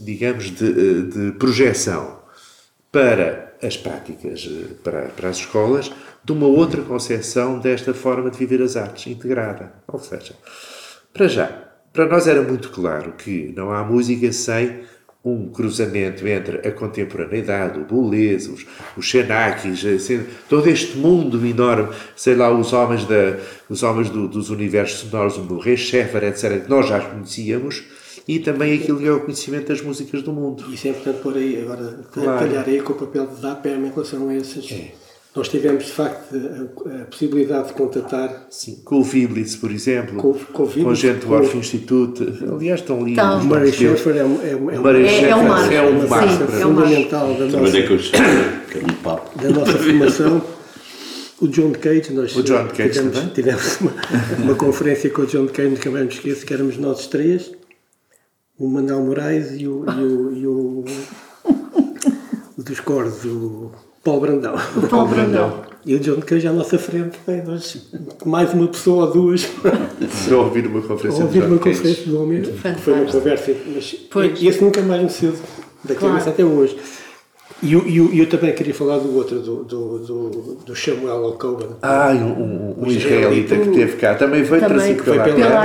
digamos, de, eh, de projeção para as práticas, eh, para, para as escolas, de uma outra concepção desta forma de viver as artes, integrada. Ou seja, para já, para nós era muito claro que não há música sem um cruzamento entre a contemporaneidade, o Boulez, os, os Xenakis, assim, todo este mundo enorme, sei lá, os homens, da, os homens do, dos universos sonoros, o Murray Schaeffer, etc., que nós já conhecíamos, e também aquilo que é o conhecimento das músicas do mundo. Isso é importante pôr aí, agora, claro. calhar aí com o papel da APM em relação a esses... É nós tivemos, de facto, a, a possibilidade de contatar. Sim, com o Viblitz, por exemplo, com, com, com a gente do Orff Institute. Aliás, estão ali. Então, o Murray Schaeffer é, um, é, um, é, um, é, é, um marco, é um marco fundamental da nossa, da nossa formação. O John Cage, nós o John Cage tivemos, tivemos uma, uma, conferência com o John Cage, nunca mais me esqueço, que éramos nós três, o Manuel Moraes e o, e o, e o, o dos cordos, o Paulo Brandão. O Paulo Brandão. E o John Cage à nossa frente, nós, mais uma pessoa ou duas. Se ouvir uma conferência ouvir uma conferência do homem, foi uma conversa, mas pois. esse nunca mais me saiu da cabeça claro. até hoje. E eu, eu, eu, também queria falar do outro, do, do, do, do Samuel Alcoba. Ah, um, um, um israelita que teve cá. Também foi também trazido pela, pela.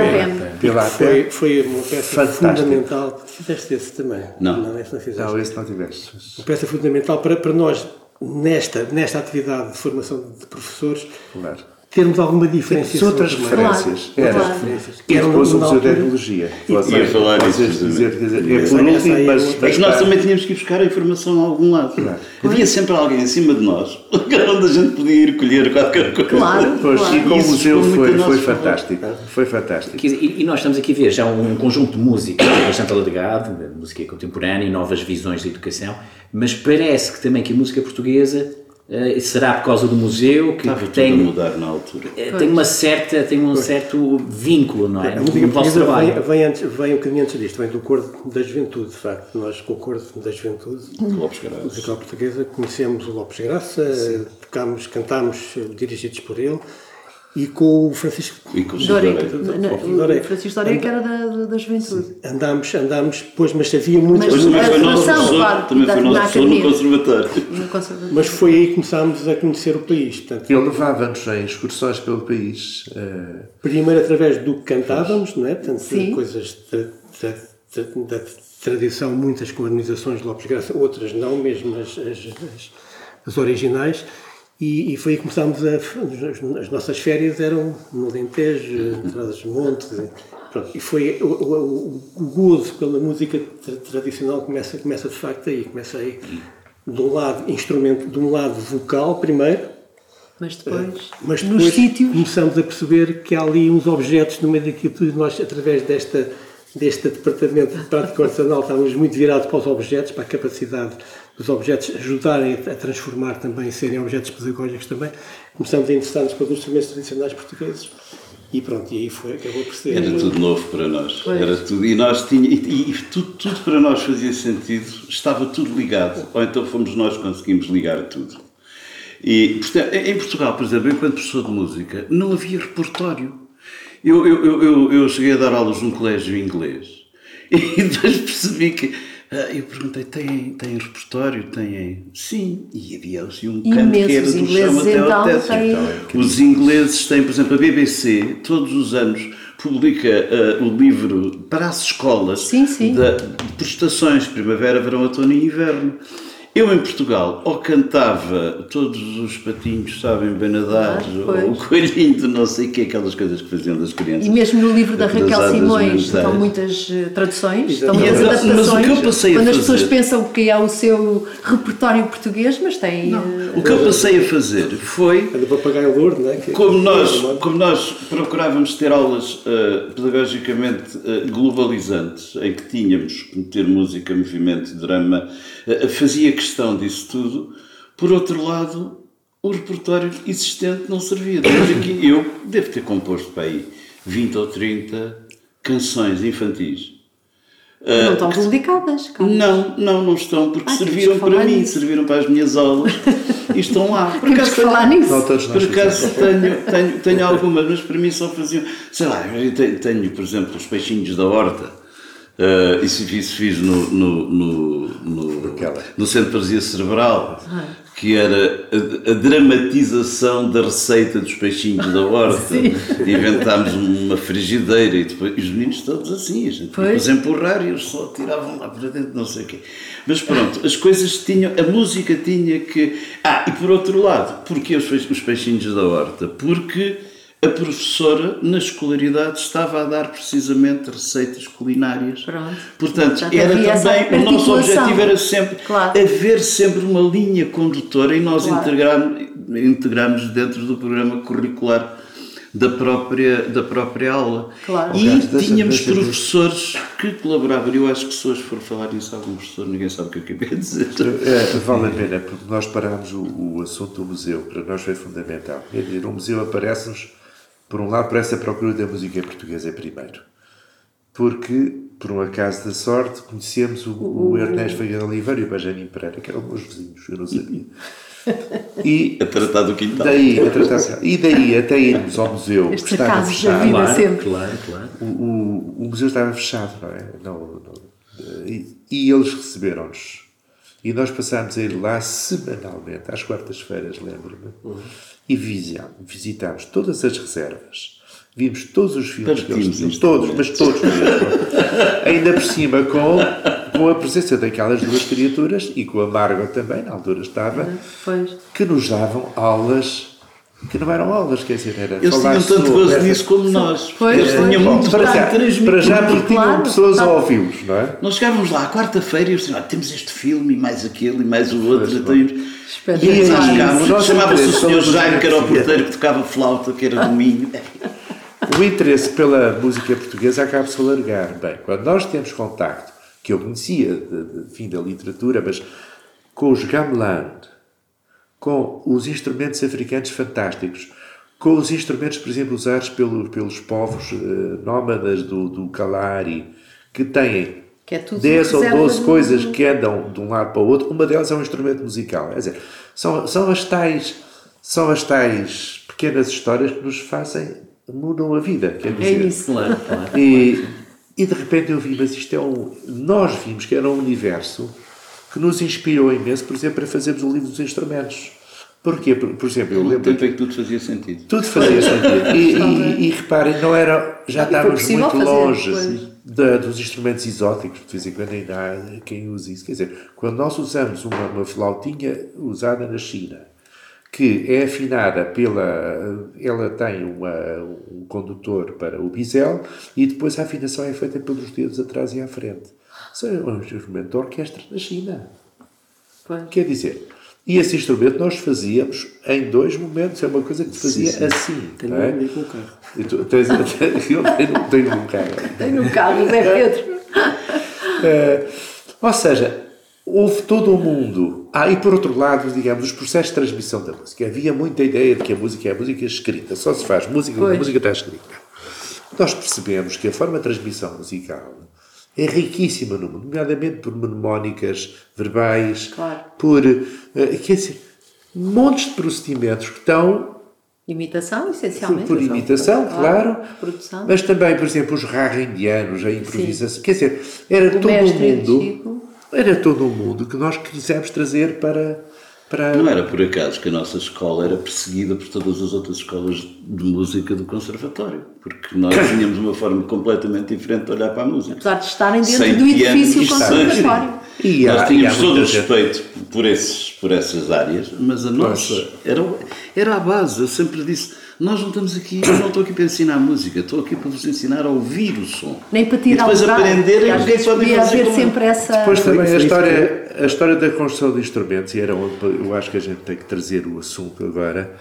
Pela Foi, foi uma peça Fantástico. fundamental. Fizeste esse também? Não. Não, esse não fizeste. Não, esse não tiveste. Uma peça fundamental para, para nós nesta, nesta atividade de formação de professores, claro. Termos alguma diferença. outras referências. Claro. Era. Referências. E depois o Museu da Etnologia. Ia falar isso. Dizer, dizer, é por último, mas, mas nós também tínhamos que ir buscar a informação a algum lado. Claro. Havia sempre alguém acima de nós, onde a gente podia ir colher qualquer coisa. Claro. Pois, claro. E com o museu foi, foi fantástico. Foi fantástico. E, e, nós estamos aqui a ver já um conjunto de música bastante alargado, música contemporânea e novas visões de educação mas parece que também que a música portuguesa uh, será por causa do museu que, Estava tem tudo a mudar na altura. Uh, tem uma certa tem um pois. certo vínculo não é? A música portuguesa vem, vem, antes, vem um bocadinho antes disto vem do coro da juventude de facto. Nós com o coro da juventude Lopes Graça. musical portuguesa conhecemos o Lopes Graça tocámos cantámos dirigidos por ele e com o Francisco e com o Dorico. O Francisco era da, da juventude. Andámos, andámos, pois, mas havia muitas... Mas também foi nosso professor, claro, também foi nosso professor no conservatório. Mas foi aí que começámos a conhecer o país. Portanto, Ele levava-nos em excursões pelo país. Uh... Primeiro através do que cantávamos, não é? Portanto, Sim. coisas da, da, da, tradição, muitas com harmonizações de Lopes Graça, outras não, mesmo as, as, as, as originais. E, e, foi aí que começámos a. As nossas férias eram no Alentejo, atrás dos montes. Pronto, e foi o, o, o, gozo pela música tradicional começa, começa de facto aí. Começa aí, de um lado, instrumento, de um lado vocal primeiro. Mas depois, uh, mas depois nos sítios. começamos a perceber que há ali uns objetos no meio daquilo tudo. Nós, através desta, deste departamento de prática artesanal, estávamos muito virados para os objetos, para a capacidade os objetos ajudarem a transformar também, serem objetos pedagógicos também, começamos a interessar-nos pelos instrumentos tradicionais portugueses e pronto, e aí foi, acabou por ser. Era tudo novo para nós. Pois. Era tudo, e nós tinha, e, e, tudo, tudo para nós fazia sentido, estava tudo ligado, ou então fomos nós que conseguimos ligar tudo. E, portanto, em Portugal, por exemplo, enquanto professor de música, não havia repertório. Eu, eu, eu, eu, eu cheguei a dar aulas num colégio inglês e depois percebi que. Ah, Eu perguntei, têm, têm repertório? Têm? Sim. E havia assim um canto que era do chão até ao teto. Os ingleses têm, por exemplo, a BBC, todos os anos publica ah, o livro para as escolas Sim, sim. da- de prestações, primavera, verão, outono e inverno. Eu em Portugal ou cantava todos os patinhos sabem bem nadar, Ah, ou o coelhinho de não sei o que, aquelas coisas que faziam das crianças. E mesmo no livro da Raquel Simões estão muitas eh, traduções, estão muitas Mas o que adaptações. eu passei a quando as fazer- pessoas pensam que é o seu repertório português, mas tem. eh, O que eu passei a fazer foi É do papagaio louro, não é? Que- Como nós, que- como nós procurávamos ter aulas eh, pedagogicamente eh, globalizantes, em que tínhamos que meter música, movimento, drama, eh, fazia questão disso tudo. Por outro lado, o repertório existente não servia. Aqui, eu devo ter composto para aí 20 ou 30 canções infantis. não estão dedicadas. calma. Não, não, não estão, porque Ai, temos serviram para mim, nisso. serviram para as minhas aulas e estão lá. Por acaso que falar nisso. Por acaso tenho, tenho, tenho algumas, mas para mim só faziam. Sei lá, eu tenho, tenho, por exemplo, os peixinhos da horta. Uh, isso, isso fiz no, no, no, no, no Centro de Paralisia Cerebral, Ah. que era a, a dramatização da receita dos peixinhos da horta. Inventámos uma frigideira e depois e os meninos todos assim, a gente Pois. depois empurrar e eles só tiravam lá para dentro, não sei o quê. Mas pronto, as coisas tinham, a música tinha que. Ah, e por outro lado, porquê os, os peixinhos da horta? Porque a professora, na escolaridade, estava a dar precisamente receitas culinárias. Pronto. Portanto, era também, o nosso objetivo era sempre Claro. haver sempre uma linha condutora e nós Claro. integramos, integramos dentro do programa curricular da própria, da própria aula. Claro. E Ok, deixa- tínhamos deixa- professores que colaboravam. Eu acho que se hoje for falar nisso, algum professor, ninguém sabe o que eu acabei de dizer. É, vale a pena, porque nós parámos o, o assunto do museu, para nós foi fundamental. Quer dizer, o museu aparece-nos, por um lado, por essa procura da música portuguesa primeiro. Porque, por um acaso da sorte, conhecemos o, o Ernesto Veiga de Oliveira e o Benjamin Pereira, que eram meus vizinhos, eu não sabia. E A tratar do quintal. daí, a tratar e daí até irmos ao museu, que Estes estava acasos da fechado, vida Claro, sempre. claro, claro. o, o, o museu estava fechado, não é? Não, não- e, e eles receberam-nos. E nós passámos a ir lá semanalmente, às quartas-feiras, lembro-me, e visitámos todas as reservas. Vimos todos os filmes que eles tinham, todos, mas todos mesmo. Ainda por cima com, com a presença daquelas duas criaturas e com a Margot também, na altura estava, Pois. que nos davam aulas que não eram aulas, quer dizer, era Eles tinham tanto gozo essa- nisso como nós. Pois, Eles tinham muito para para já, transmitir. para já porque tinham Claro, pessoas a tá. ouvi-los, não é? Nós chegávamos lá à quarta-feira e eles diziam, "Ah, temos este filme e mais aquele e mais o outro. Pois, então íamos- Espetacular. E aí, nós Chamava-se o senhor somos Jaime, que era o porteiro que tocava flauta, que era do Minho. O interesse pela música portuguesa acaba-se a alargar. Bem, quando nós temos contacto, que eu conhecia, de, de, fim da literatura, mas com os gamelan, com os instrumentos africanos fantásticos, com os instrumentos, por exemplo, usados pelo, pelos povos eh, nómadas do, do que têm Que é tudo 10 ou reserva 12 do- coisas que andam de um lado para o outro, uma delas é um instrumento musical. Quer dizer, são, são as tais são as tais pequenas histórias que nos fazem, mudam a vida. Quer É dizer, isso. Claro, claro. e, e de repente eu vi, mas isto é um. Nós vimos que era um universo que nos inspirou imenso, por exemplo, para fazermos o livro dos instrumentos. Porquê? Por, por exemplo, eu lembro. Tanto é que tudo fazia sentido. Tudo fazia sentido. E, e, e reparem, não era, já estávamos muito longe da- dos instrumentos exóticos, de vez em quando ainda há quem use isso. Quer dizer, quando nós usamos uma, uma flautinha usada na China, que é afinada pela. Ela tem uma, um condutor para o bisel e depois a afinação é feita pelos dedos atrás e à frente. Isso é um instrumento de orquestra na China. Quer dizer, e esse instrumento nós fazíamos em dois momentos, é uma coisa que se fazia assim. Tenho não é? um amigo com o carro. E tu tens, eu tenho, tenho um carro. Tem no carro, Zé Pedro. Eh, ou seja, houve todo o mundo. Ah, e por outro lado, digamos, os processos de transmissão da música. Havia muita ideia de que a música é a música escrita, só se faz música quando a música está escrita. Nós percebemos que a forma de transmissão musical é riquíssima no mundo, nomeadamente por mnemónicas verbais, Claro. por. eh, quer dizer, montes de procedimentos que estão Imitação, essencialmente. por imitação, claro, Produção. mas também, por exemplo, os raros indianos, a improvisação, quer dizer, era O todo mestre mundo, Chico. Era todo um mundo que nós quisemos trazer para, para Não era por acaso que a nossa escola era perseguida por todas as outras escolas de música do conservatório, porque nós tínhamos uma forma completamente diferente de olhar para a música. Apesar de estarem dentro Sem do edifício conservatório. E há- Nós e há tínhamos todo o respeito por, esses, por essas áreas, mas a nossa era, era a base. Eu sempre disse: nós não estamos aqui, eu não estou aqui para ensinar música, estou aqui para vos ensinar a ouvir o som. Nem para e tirar depois o lugar, aprenderem o que é que podem podia fazer haver com sempre essa... Depois também a história, a história da construção de instrumentos, e era onde eu acho que a gente tem que trazer o assunto agora,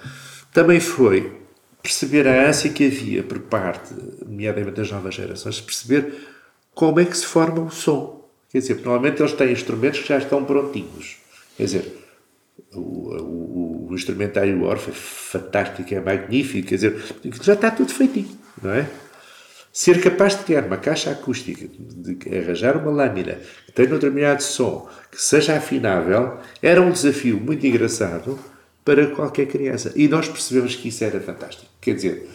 também foi perceber a ânsia que havia por parte, nomeadamente das novas gerações, perceber como é que se forma o som. Quer dizer, normalmente eles têm instrumentos que já estão prontinhos. Quer dizer, o, o, o instrumentário Orff é fantástico, é magnífico, quer dizer, já está tudo feitinho, não é? Ser capaz de criar uma caixa acústica, de arranjar uma lâmina que tenha um determinado som, que seja afinável, era um desafio muito engraçado para qualquer criança. E nós percebemos que isso era fantástico. Quer dizer,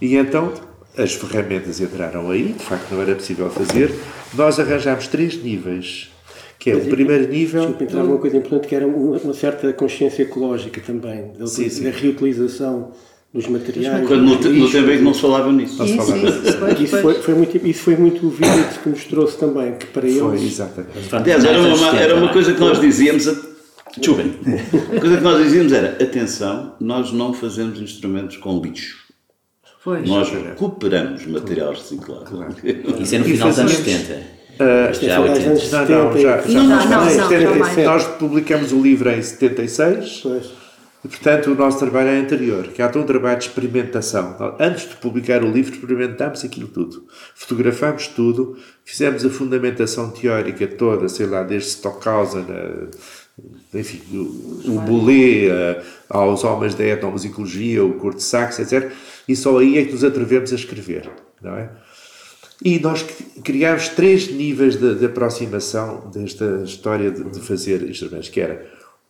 e então as ferramentas entraram aí, de facto não era possível fazer. Nós arranjámos três níveis, que é o primeiro nível. Deixa-me pensar uma coisa importante que era uma certa consciência ecológica também, da, sim, sim. da reutilização dos é materiais. Quando no, no tempo em que não assim. se falava nisso. Não. Isso, isso, isso, foi, foi muito, isso foi muito o vídeo que nos trouxe também, que para eles. Foi, exatamente. Aliás, era uma, era uma coisa que nós dizíamos. Desculpem. Uma coisa que nós dizíamos era: atenção, nós não fazemos instrumentos com lixo. Pois. Nós recuperamos material reciclado. Claro. Isso é no final dos anos 70. Uh, isto já é finais 70. Não, não, já, já, não, não, não, não, Nós publicamos o livro em 76. Pois. E, portanto, o nosso trabalho é anterior, que há todo um trabalho de experimentação. Antes de publicar o livro, experimentámos aquilo tudo. Fotografámos tudo, fizemos a fundamentação teórica toda, sei lá, desde Stockhausen, a, enfim, o, o aos homens da etnomusicologia, o Kurt Sachs, etc. E só aí é que nos atrevemos a escrever, não é? E nós cri- criámos três níveis de, de aproximação desta história de, de fazer instrumentos, que era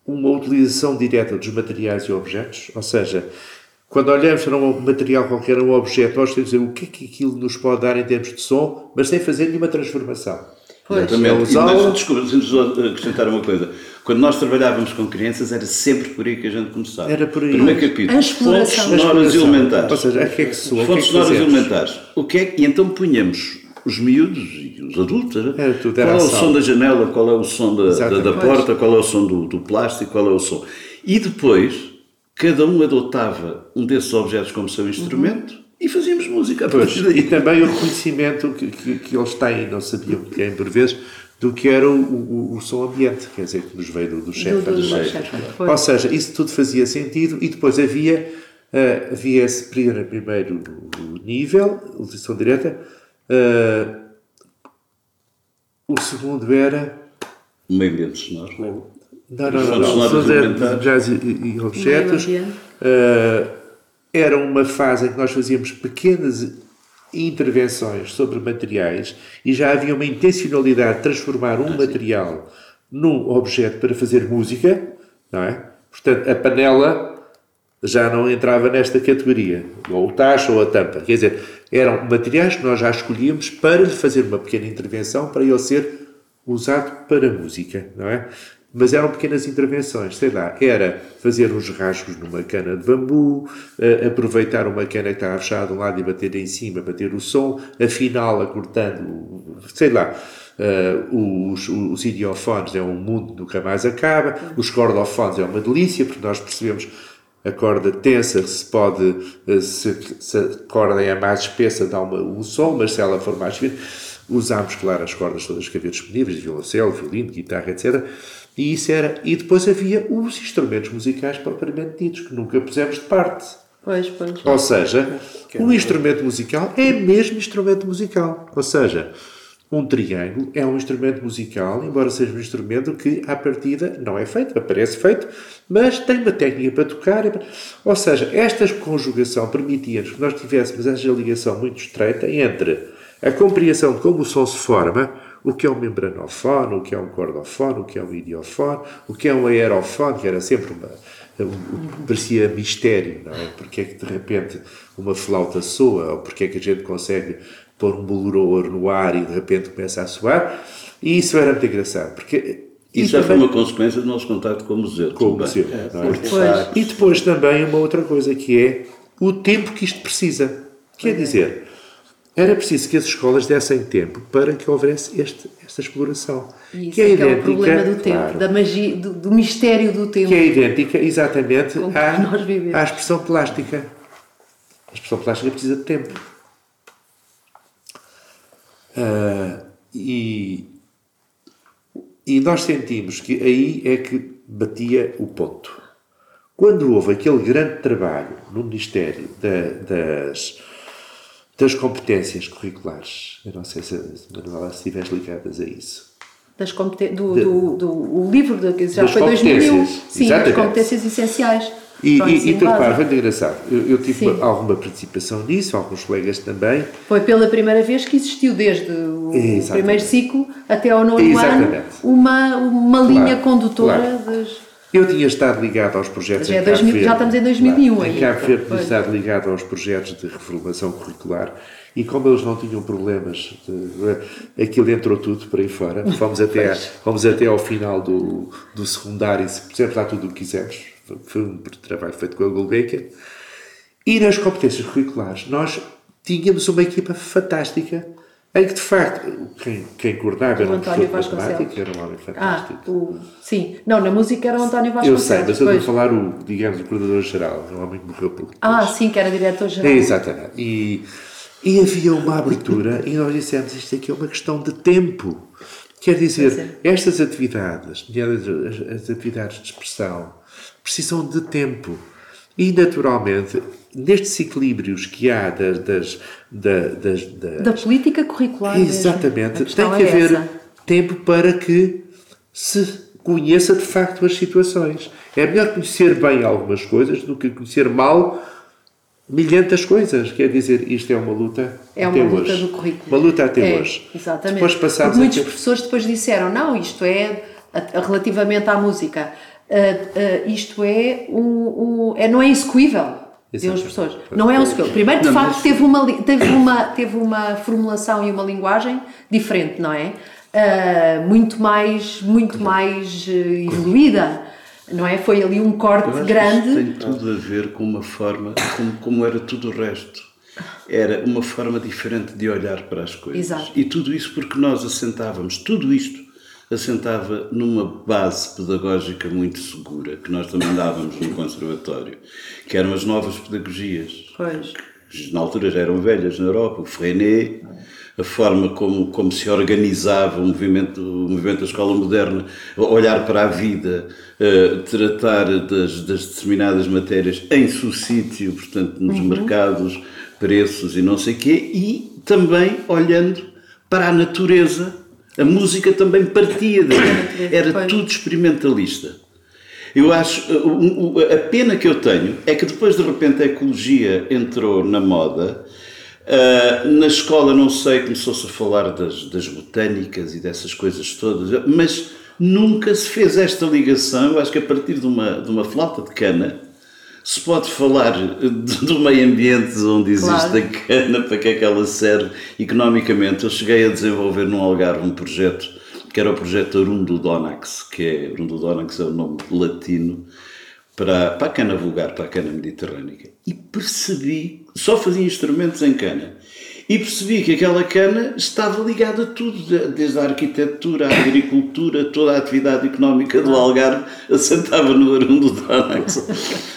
uma utilização direta dos materiais e objetos, ou seja, quando olhamos para um material qualquer, um objeto, nós temos que dizer o que é que aquilo nos pode dar em termos de som, mas sem fazer nenhuma transformação. Exatamente. É E, usá-lo. mas, desculpa, deixa-me só acrescentar uma coisa. Quando nós trabalhávamos com crianças, era sempre por aí que a gente começava. Era por aí. Primeiro capítulo. A exploração. Fontes sonoras elementares. Ou seja, o que é que soa, é Fontes sonoras elementares. O que é que... E então punhamos os miúdos e os adultos. Era? Era tudo, qual era é o som da janela, qual é o som da, da, da Exatamente. porta, qual é o som do, do plástico, qual é o som. E depois, cada um adotava um desses objetos como seu instrumento e fazíamos música. Pois, e também o reconhecimento que, que, que eles têm, não sabiam que é por vezes, do que era o, o, o som ambiente, quer dizer, que nos veio do, do chefe. do- do. Ou seja, isso tudo fazia sentido e depois havia, eh, havia esse primeiro, primeiro nível, utilização direta, eh, o segundo era. Meio ambiente sonoro. Não, não, não, não. sonoras o segundo era elementares. de jazz e, e objetos. Meio ambiente. Eh, era uma fase em que nós fazíamos pequenas intervenções sobre materiais e já havia uma intencionalidade de transformar um material num objeto para fazer música, não é? Portanto, a panela já não entrava nesta categoria, ou o tacho ou a tampa. Quer dizer, eram materiais que nós já escolhíamos para lhe fazer uma pequena intervenção para ele ser usado para música, não é? Mas eram pequenas intervenções, sei lá, era fazer uns rasgos numa cana de bambu, eh, aproveitar uma cana que estava fechada de um lado e bater em cima, bater o som, afiná-la cortando, sei lá, eh, os, os idiofones é um mundo nunca mais acaba, os cordofones é uma delícia, porque nós percebemos a corda tensa se pode, eh, se, se a corda é mais espessa dá uma, um som, mas se ela for mais fina, usámos, claro, as cordas todas que havia disponíveis, violoncelo, violino, guitarra, etc. E isso era, e depois havia os instrumentos musicais propriamente ditos, que nunca pusemos de parte. Pois, pois. Ou seja, um instrumento musical é mesmo instrumento musical. Ou seja, um triângulo é um instrumento musical, embora seja um instrumento que, à partida, não é feito, aparece feito, mas tem uma técnica para tocar. Ou seja, esta conjugação permitia-nos que nós tivéssemos esta ligação muito estreita entre a compreensão de como o som se forma, o que é um membranofone, o que é um cordofone, o que é um idiofone, o que é um aerofone, que era sempre uma, que parecia mistério, não é? Porque é que de repente uma flauta soa, ou porque é que a gente consegue pôr um bolor no ar e de repente começa a soar, e isso era muito engraçado, porque isso já foi uma consequência do nosso contato com o museu. Com o museu. É, é? E depois também uma outra coisa que é o tempo que isto precisa. Quer dizer, era preciso que as escolas dessem tempo para que houvesse este, esta exploração. Isso que é, é, que é o problema do tempo, claro, da magia, do, do, mistério do tempo. Que é idêntica, exatamente, à, à expressão plástica. A expressão plástica precisa de tempo. Uh, e e nós sentimos que aí é que batia o ponto. Quando houve aquele grande trabalho no Ministério da, das, das competências curriculares, eu não sei se, Manuela, se estiveres ligadas a isso. Das competências, do, do, do, o livro já foi 2001, sim, exatamente. das competências essenciais. E, e, e tu repara, foi engraçado. Eu, eu tive Sim. alguma participação nisso, alguns colegas também. Foi pela primeira vez que existiu, desde o Exatamente. primeiro ciclo até ao nono Exatamente. ano, uma, uma claro, linha condutora claro. das. Eu tinha estado ligado aos projetos já, é 2000, já estamos em 2001 claro, Em Cabo Verde tinha estado ligado aos projetos de reformação curricular e como eles não tinham problemas, de, aquilo entrou tudo para aí fora. Fomos até, fomos até ao final do, do secundário e fizemos lá tudo o que quisemos foi um trabalho feito com a Gulbenkian. E nas competências curriculares, nós tínhamos uma equipa fantástica, em que de facto, quem, quem coordenava era um professor de matemática, era um homem fantástico. Ah, o, sim. Não, na música era o António Vasconcelos. Eu sei, mas eu vou falar o, digamos, o coordenador-geral, um homem que morreu por Ah, sim, que era diretor-geral. É, exatamente. E, e havia uma abertura e nós dissemos, isto aqui é uma questão de tempo. Quer dizer, é. estas atividades, as, as atividades de expressão, precisam de tempo. E, naturalmente, nestes equilíbrios que há das. das, das, das da política curricular. Exatamente. Tem que é haver essa. tempo para que se conheça de facto as situações. É melhor conhecer bem algumas coisas do que conhecer mal milhentas coisas. Quer dizer, isto é uma luta é uma luta hoje. do currículo. Uma luta até é, hoje. Exatamente. Depois muitos professores depois disseram, não, isto é relativamente à música uh, uh, isto é, um, um, é, não é execuível. Pessoas. Não é execuível. Primeiro, de não, facto, mas... teve, uma, teve, uma, teve uma formulação e uma linguagem diferente, não é? Uh, muito mais, muito mais evoluída não é? Foi ali um corte grande. Isso tem tudo a ver com uma forma, como, como era tudo o resto. Era uma forma diferente de olhar para as coisas. Exato. E tudo isso porque nós assentávamos tudo isto assentava numa base pedagógica muito segura, que nós também dávamos no conservatório, que eram as novas pedagogias. Pois. Que na altura já eram velhas na Europa, o Freinet, a forma como, como se organizava o movimento, o movimento da escola moderna, olhar para a vida, uh, tratar das, das, determinadas matérias em seu sítio, portanto, nos uhum. mercados, preços e não sei o quê, e também olhando para a natureza a música também partia daí. Era tudo experimentalista. Eu acho. A pena que eu tenho é que depois de repente a ecologia entrou na moda. Uh, na escola, não sei, começou-se a falar das, das botânicas e dessas coisas todas, mas nunca se fez esta ligação. Eu acho que a partir de uma, de uma flauta de cana se pode falar do meio ambiente onde existe claro. a cana, para que é que ela serve economicamente. Eu cheguei a desenvolver num Algarve um projeto que era o projeto Arundo Donax, que é, Arundo Donax é o nome latino para, para a cana vulgar, para a cana mediterrânica. E percebi, só fazia instrumentos em cana, e percebi que aquela cana estava ligada a tudo, desde a arquitetura, a agricultura, toda a atividade económica do Algarve assentava no Arundo do Anax.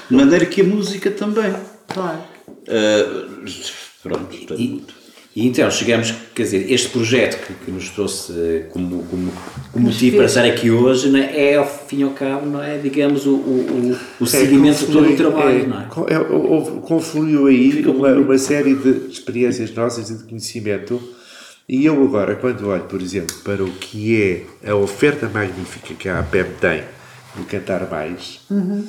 De maneira que a música também. Claro. Uh, pronto, e, e então chegamos, quer dizer, este projeto que, que nos trouxe eh, como, como, como motivo para estar aqui hoje não é, é, ao fim e ao cabo, não é, digamos, o, o, o é, seguimento de todo o trabalho, é, não é? é houve, confluiu aí uma, uma série de experiências nossas e de conhecimento e eu agora, quando olho, por exemplo, para o que é a oferta magnífica que a APEM tem de Cantar Mais, uhum.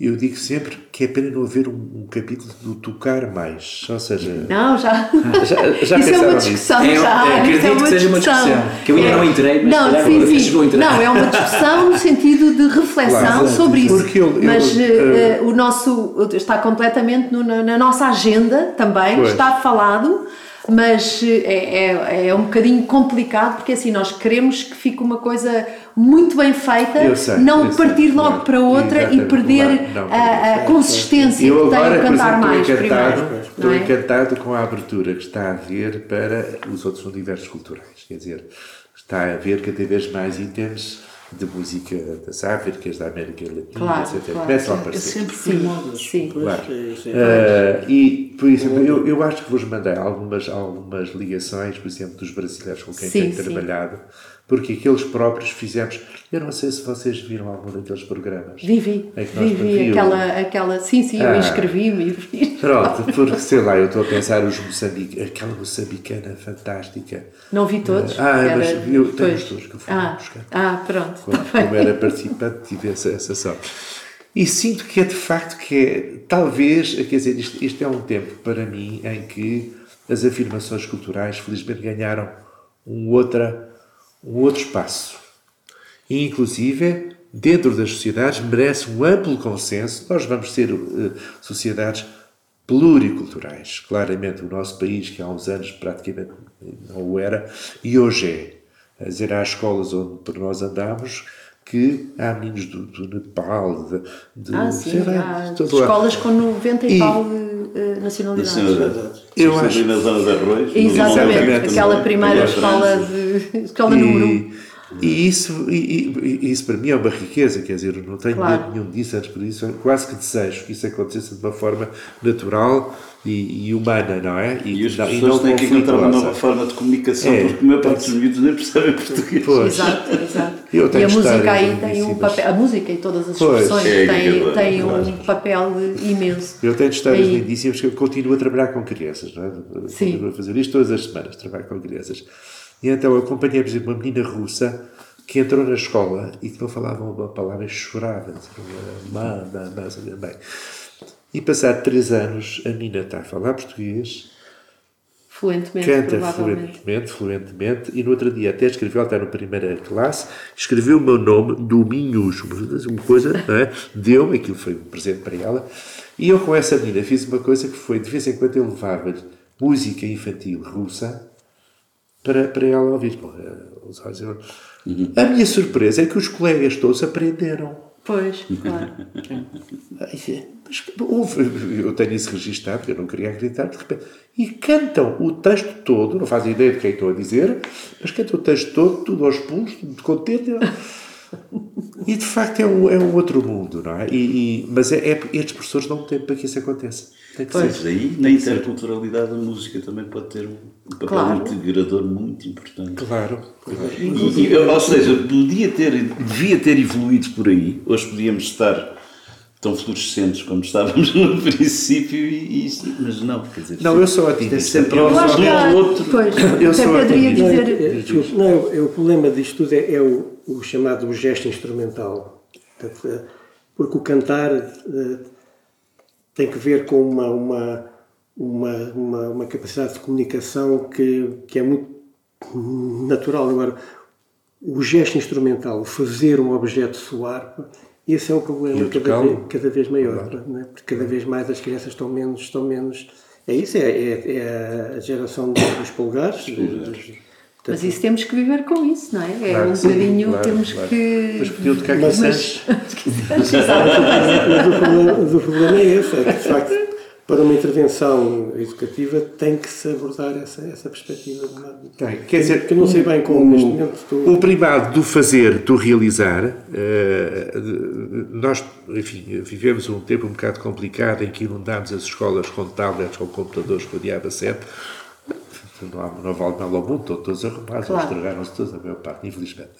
Eu digo sempre que é pena não haver um, um capítulo do tocar mais. Ou seja. Não, já. Já, já isso é uma discussão nisso? já. É, é, acredito é uma que seja uma discussão, que eu ainda não entrei, mas não, calhar sim, sim. vou entrar. Não, é uma discussão no sentido de reflexão Claro, sobre isso. porque eu- eu- mas eu- eh, o nosso está completamente no- na, na nossa agenda também, Pois. está falado. Mas eh, é, é, é um bocadinho complicado porque assim nós queremos que fique uma coisa muito bem feita, sei, não eu sei, partir logo claro. para outra e perder claro, não, a, a consistência Eu que tem agora, o por cantar exemplo, mais estou encantado, primeiro. estou é? encantado com a abertura que está a haver para os outros universos culturais. Quer dizer, está a haver cada vez mais itens de música das Áfricas, da América Latina, Claro, etc. claro. Começam a aparecer. sempre Sim, modas. sim. Claro. Eh, e, por exemplo, eu, eu acho que vos mandei algumas, algumas ligações, por exemplo, dos brasileiros com quem Sim, tenho sim. trabalhado, porque aqueles próprios fizemos. Eu não sei se vocês viram algum daqueles programas. Vivi, vivi aquela, aquela. Sim, sim, eu Ah. inscrevi-me e vi. Pronto, porque sei lá, eu estou a pensar os moçambique, aquela moçambicana fantástica. Não vi todos. Ah, era- mas eu tenho os todos que eu fui ah, buscar. ah, pronto. Como, tá como era participante, tive essa, essa sorte. E sinto que é de facto que é, talvez, quer dizer, isto, isto é um tempo para mim em que as afirmações culturais felizmente ganharam um, outra, um outro espaço. E, inclusive, dentro das sociedades, merece um amplo consenso. Nós vamos ter eh, sociedades pluriculturais. Claramente, o nosso país, que há uns anos praticamente não o era, e hoje é. A dizer, há escolas onde por nós andamos que há meninos do, do Nepal, de, de Ah, sim, lá, há de todo lado. escolas com 90 e, E- tal eh, nacionalidades. Nacionalidades. Eu Isto acho- na zona de Arroz. Exatamente, aquela primeira escola de escola número 1. E, e isso, e, e- e isso para mim é uma riqueza, quer dizer, eu não tenho Claro. medo nenhum disso, antes por isso, quase que desejo que isso acontecesse de uma forma natural e, e humana, não é? E as não- pessoas têm que encontrar uma nova forma de comunicação, É, porque a maior parte dos miúdos nem percebem português. Pois. Exato, exato. Eu E tenho a música aí tem um papel, a música e todas as Pois. expressões É, têm, é, têm claro. um papel imenso. Eu tenho histórias Aí. lindíssimas que eu continuo a trabalhar com crianças, não é? Sim. Continuo a fazer isto todas as semanas, trabalho com crianças. E então acompanhei, por exemplo, uma menina russa que entrou na escola e que não falava uma palavra e chorava. dizia, Má, má, má, sabia bem. E passado três anos, a menina está a falar português, Fluentemente, canta fluentemente, fluentemente, e no outro dia até escreveu, ela está na primeira classe, escreveu o meu nome, Dominhos, uma coisa, não é? Deu-me, aquilo foi um presente para ela, e eu com essa menina fiz uma coisa que foi, de vez em quando eu levava-lhe música infantil russa para, para ela ouvir. Olhos- A minha surpresa é que os colegas todos aprenderam. Pois, claro. Ai, mas houve- eu tenho isso registado, porque eu não queria acreditar, de repente, e cantam o texto todo, não fazem ideia de quem estou a dizer, mas cantam o texto todo, tudo aos pulos, tudo contente. E de facto é um, é um outro mundo, não é? E, e- mas é, é, estes professores dão tempo para que isso aconteça. Tem que Pois aí, na interculturalidade, a música também pode ter um papel Claro. integrador muito importante. Claro. E- e- ou seja, podia ter, devia ter evoluído por aí. Hoje podíamos estar tão fluorescentes como estávamos no princípio, e, e- mas não, quer dizer, Não, eu sou isto é otimista. sempre Eu acho que há- outro. Pois, Eu até sou. Não, dizer. é, desculpe, não, é, o problema disto tudo é, é o, o chamado gesto instrumental. É, Porque o cantar eh, tem que ver com uma, uma, uma, uma, uma capacidade de comunicação que, que é muito natural. Agora, o gesto instrumental, o fazer um objeto soar, esse é um problema cada vez, cada vez maior. não é? Porque cada vez mais as crianças estão menos. Estão menos é isso, é, é, é a geração dos polegares. Mas isso temos que viver com isso, não é? É Claro um bocadinho, claro, temos claro. que. Mas podiam tocar Mas- Guiçãs. Mas o problema, mas o problema é esse, é que de facto para uma intervenção educativa tem que se abordar essa, essa perspectiva. Tem. Quer dizer, que eu não sei bem como neste momento estou. O primado do fazer, do realizar, eh, nós, enfim, vivemos um tempo um bocado complicado em que inundámos as escolas com tablets, com computadores, com o diabo a sete. Não, há, não vale mal ao mundo, estão todos arrumados, Claro. estragaram-se todos, a maior parte, infelizmente.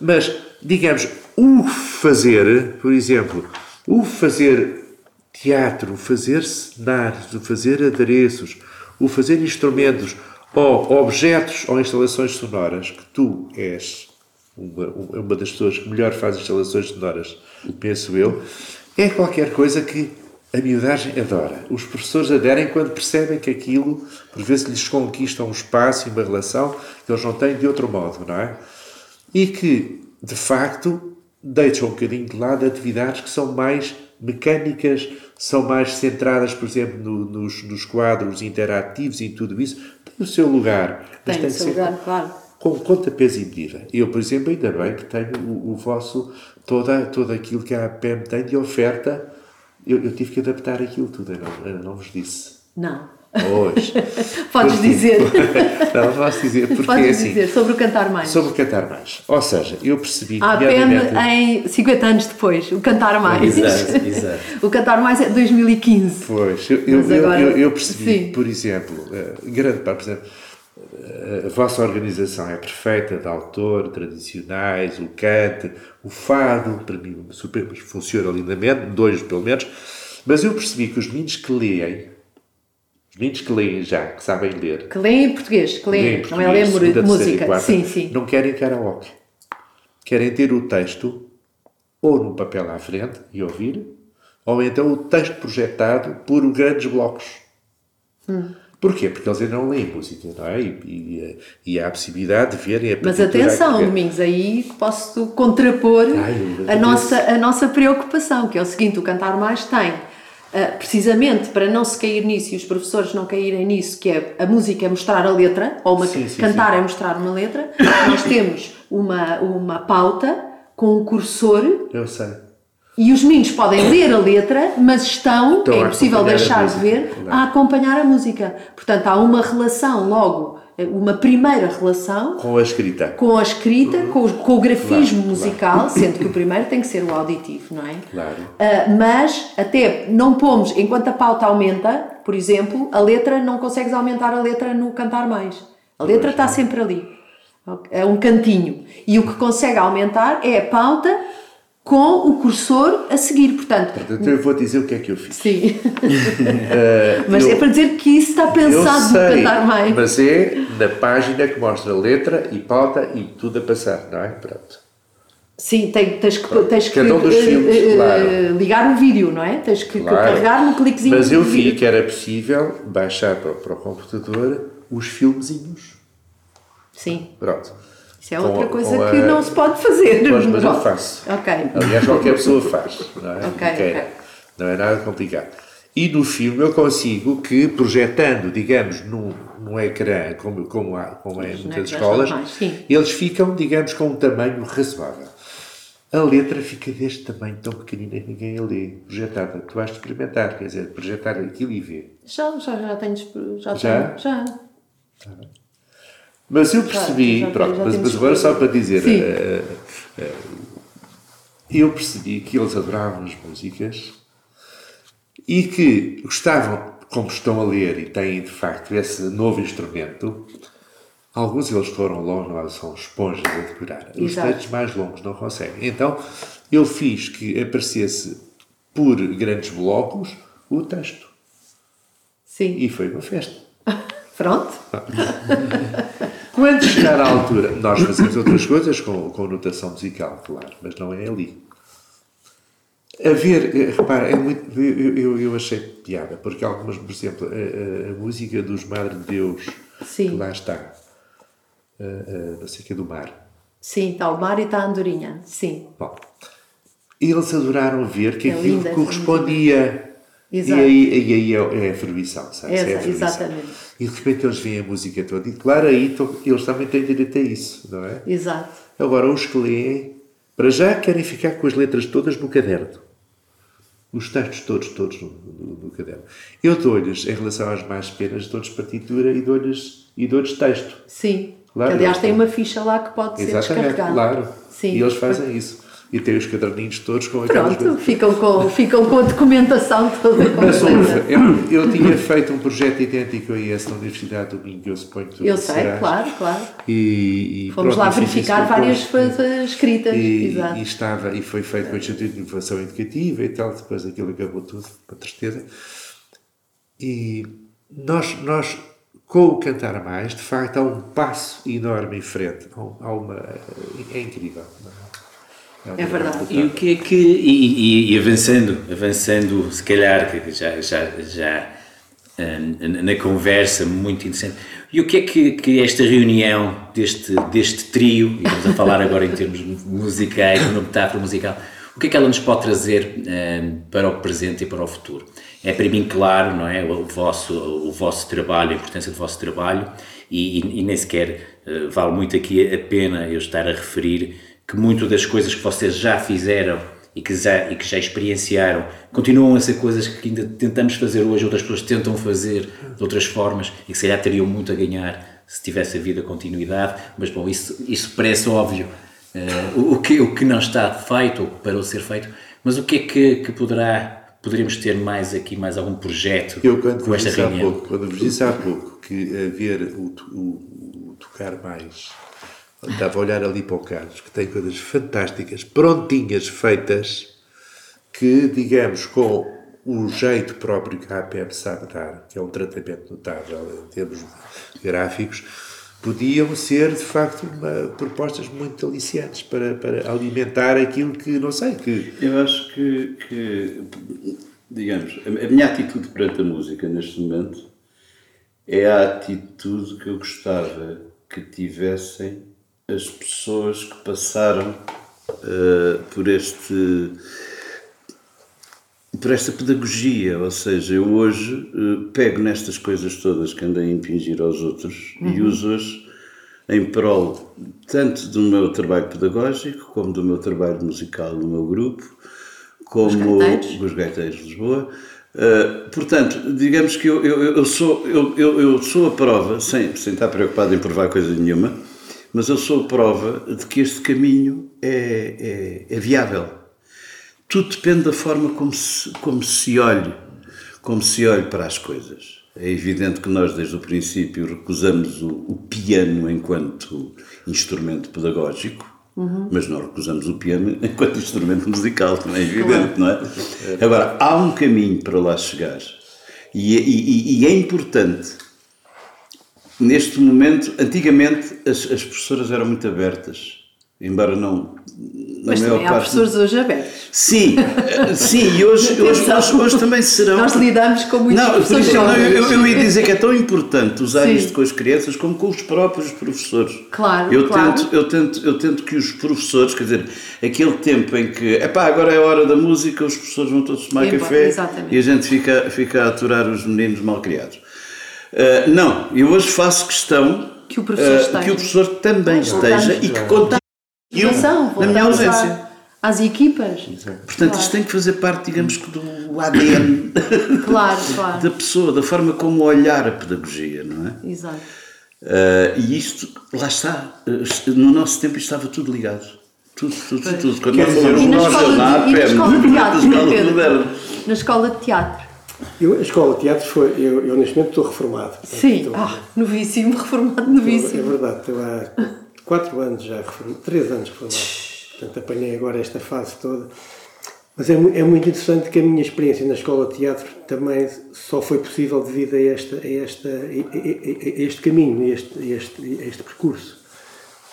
Mas, digamos, o fazer, por exemplo, o fazer teatro, o fazer cenários, o fazer adereços, o fazer instrumentos ou objetos ou instalações sonoras, que tu és uma, uma das pessoas que melhor faz instalações sonoras, penso eu, É qualquer coisa que a miudagem adora. Os professores aderem quando percebem que aquilo, por vezes, lhes conquista um espaço e uma relação que eles não têm de outro modo, não é? E que, de facto, deixam um bocadinho de lado atividades que são mais mecânicas, são mais centradas, por exemplo, no, nos, nos, quadros interativos e tudo isso. Tem o seu lugar. Tem, tem o seu lugar, claro. Com conta, peso e medida. Eu, por exemplo, ainda bem que tenho o, o vosso, toda, todo aquilo que a APM tem de oferta eu, eu, tive que adaptar aquilo tudo, eu não, não vos disse. Não. Hoje. Podes porque, dizer. não, posso dizer, porque Podes é assim, dizer, sobre o Cantar Mais. Sobre o Cantar Mais. Ou seja, eu percebi que. A em 50 anos depois, o Cantar Mais. Exato, exato. o Cantar Mais é 2015. Pois, eu, eu, agora, eu, eu percebi, sim. por exemplo, uh, grande parte, por exemplo, a vossa organização é perfeita, de autor, tradicionais, o cante, o fado, para mim super, funciona lindamente, dois pelo menos, mas eu percebi que os meninos que leem, os meninos que leem já, que sabem ler... Que leem em português, que leem, não é ler música, quarta, sim, sim. Não querem karaoke. Querem ter o texto ou no papel à frente e ouvir, ou então o texto projetado por grandes blocos. Hum. Porquê? Porque eles ainda não leem música, não é? E, e, e há a possibilidade de verem a Mas atenção, Domingos, aí posso contrapor Ai, a, nossa, a nossa preocupação, que é o seguinte, o Cantar Mais tem, uh, precisamente para não se cair nisso e os professores não caírem nisso, que é a música é mostrar a letra, ou uma, sim, sim, cantar sim. é mostrar uma letra, nós temos uma, uma pauta com um cursor... Eu sei e os meninos podem ler a letra, mas estão, é impossível deixar de ver, a acompanhar a música. Portanto, há uma relação logo, uma primeira relação com a escrita, com a escrita, com, o, com o grafismo claro, musical, claro. sendo que o primeiro tem que ser o auditivo, não é? Claro. Uh, mas até não pomos, enquanto a pauta aumenta, por exemplo, a letra não consegues aumentar a letra no cantar mais. A letra está sempre ali. É um cantinho. E o que consegue aumentar é a pauta com o cursor a seguir, portanto... Portanto, eu vou dizer o que é que eu fiz. Sim. uh, mas eu, é para dizer que isso está pensado sei, no cantar mais. mas é na página que mostra letra e pauta e tudo a passar, não é? Pronto. Sim, tens, tens que, tens que um filmes, uh, claro. ligar o vídeo, não é? Tens que claro. carregar no cliquezinho. Mas eu vi que era possível baixar para, para o computador os filmezinhos. Sim. Pronto. Isso é outra coisa a... que não se pode fazer. Pois, mas eu faço. Ok. Aliás, qualquer pessoa faz. Não é? Ok, okay. Não é nada complicado. E no filme eu consigo que, projetando, digamos, num, num ecrã, como, como, há, como é em muitas escolas, eles ficam, digamos, com um tamanho razoável. A letra fica deste tamanho tão pequenina que ninguém a lê, projetada. Tu vais experimentar, quer dizer, projetar aquilo e ver. Já, já, já tenho. Já? Já. Tenho, já. Tá mas eu percebi, claro, pronto, mas, mas agora só para dizer, uh, uh, eu percebi que eles adoravam as músicas e que gostavam, como estão a ler e têm de facto esse novo instrumento, alguns deles foram longos, são esponjas a decorar. Os textos mais longos não conseguem. Então eu fiz que aparecesse por grandes blocos o texto. Sim. E foi uma festa. Pronto. Quando chegar à altura, nós fazemos outras coisas com, com notação musical, claro, mas não é ali. A ver, eh, repara, é muito, eu, eu, eu achei piada, porque algumas, por exemplo, a, a, a música dos Madre de Deus, Sim. que lá está, a, a, não sei o que é do mar. Sim, está o mar e está a andorinha, sim. Bom, eles adoraram ver que é aquilo linda, correspondia. Exato. E aí, e aí é, é a fervição, sabe? É, é a exatamente. E de repente eles veem a música toda. E claro, aí eles também têm direito a isso, não é? Exato. Agora, os que leem, para já querem ficar com as letras todas no caderno. Os textos todos, todos no, no, no caderno. Eu dou-lhes, em relação às mais pequenas, dou-lhes partitura e dou-lhes e dou texto. Sim. Claro, Aliás, tem uma ficha lá que pode ser Exatamente, descarregada. claro. Sim. E eles fazem isso e tem os caderninhos todos com aquelas Pronto, ficam com, ficam com a documentação toda. Mas eu, eu tinha feito um projeto idêntico a esse na Universidade do Minho, eu suponho que tu Eu sei, serás. claro, claro. E, e Fomos pronto, lá verificar várias coisas escritas. E, Exato. e, estava, e foi feito com o Instituto de Inovação Educativa e tal, depois aquilo acabou tudo, para tristeza. E nós, nós com o Cantar Mais, de facto, há um passo enorme em frente. Há uma, é incrível. Não é? É verdade. E o que é que. E, e- e avançando, avançando, se calhar, que já, já, já ah, na conversa, muito interessante. E o que é que, que esta reunião deste, deste trio, e estamos a falar agora em termos musicais, uma metáfora musical, o que é que ela nos pode trazer ah, para o presente e para o futuro? É para mim claro, não é? O vosso, o vosso trabalho, a importância do vosso trabalho, e, e- e nem sequer ah, vale muito aqui a pena eu estar a referir que muito das coisas que vocês já fizeram e que já, e que já experienciaram continuam a ser coisas que ainda tentamos fazer hoje, outras pessoas tentam fazer de outras formas e que se calhar teriam muito a ganhar se tivesse havido a continuidade, mas bom, isso, isso parece óbvio eh, o, o que, o que não está feito ou que parou de ser feito, mas o que é que, que poderá, poderíamos ter mais aqui, mais algum projeto Eu, quando com esta reunião? pouco, quando vos disse há pouco que haver o, o- o tocar mais, estava a olhar ali para o Carlos, que tem coisas fantásticas, prontinhas, feitas, que, digamos, com o jeito próprio que a APM sabe dar, que é um tratamento notável em termos gráficos, podiam ser, de facto, uma- propostas muito aliciantes para, para alimentar aquilo que, não sei, que Eu acho que, que, digamos, a a minha atitude perante a música neste momento é a atitude que eu gostava que tivessem as pessoas que passaram eh, por este por esta pedagogia, ou seja, eu hoje eh, pego nestas coisas todas que andei a impingir aos outros e uso-as em prol tanto do meu trabalho pedagógico como do meu trabalho musical no meu grupo, como os gaiteiros de Lisboa. Uh, portanto, digamos que eu, eu, eu sou, eu, eu, eu sou a prova, sem, sem estar preocupado em provar coisa nenhuma, mas eu sou a prova de que este caminho é, é, é viável. Tudo depende da forma como se, como se olhe, como se olhe para as coisas. É evidente que nós, desde o princípio, recusamos o, o piano enquanto instrumento pedagógico, mas não recusamos o piano enquanto instrumento musical, também é evidente, não é? Agora, há um caminho para lá chegar. E, é- e- e é importante, neste momento, antigamente as, as professoras eram muito abertas, embora não. na Mas maior também há parte- professores hoje abertos. Sim, eh, sim, e hoje, hoje, hoje, hoje também serão. Nós lidamos com muitos Não, professores não, eu, eu ia dizer que é tão importante usar Sim. isto com as crianças como com os próprios professores. Claro, eu claro. Tento, eu, tento, eu tento que os professores, quer dizer, aquele tempo em que, epá, agora é a hora da música, os professores vão todos tomar Embora, café e a gente fica, fica a aturar os meninos mal criados. Ah, não, eu hoje faço questão Que o professor esteja. que o professor também esteja e que conte Atenção, na minha ausência. à- às equipas. Portanto, isto tem que fazer parte, digamos que, do ADN Claro, claro. da pessoa, da forma como olhar a pedagogia, não é? Exato. Ah, e isto, lá está, no nosso tempo estava tudo ligado. Tudo, tudo, tudo. tudo. Quando Quer nós dizer, falamos E na nós, escola, na de, e na escola de teatro. Na escola de teatro. Eu, a escola de teatro foi. Eu, eu neste momento estou reformado. Sim. estou- Ah, novíssimo, reformado É novíssimo. verdade, estou há quatro anos já reformado, três anos reformado. Portanto, apanhei agora esta fase toda. Mas é, é muito interessante que a minha experiência na escola de teatro também só foi possível devido a, esta, a, esta, a, este caminho, a este, este, este percurso.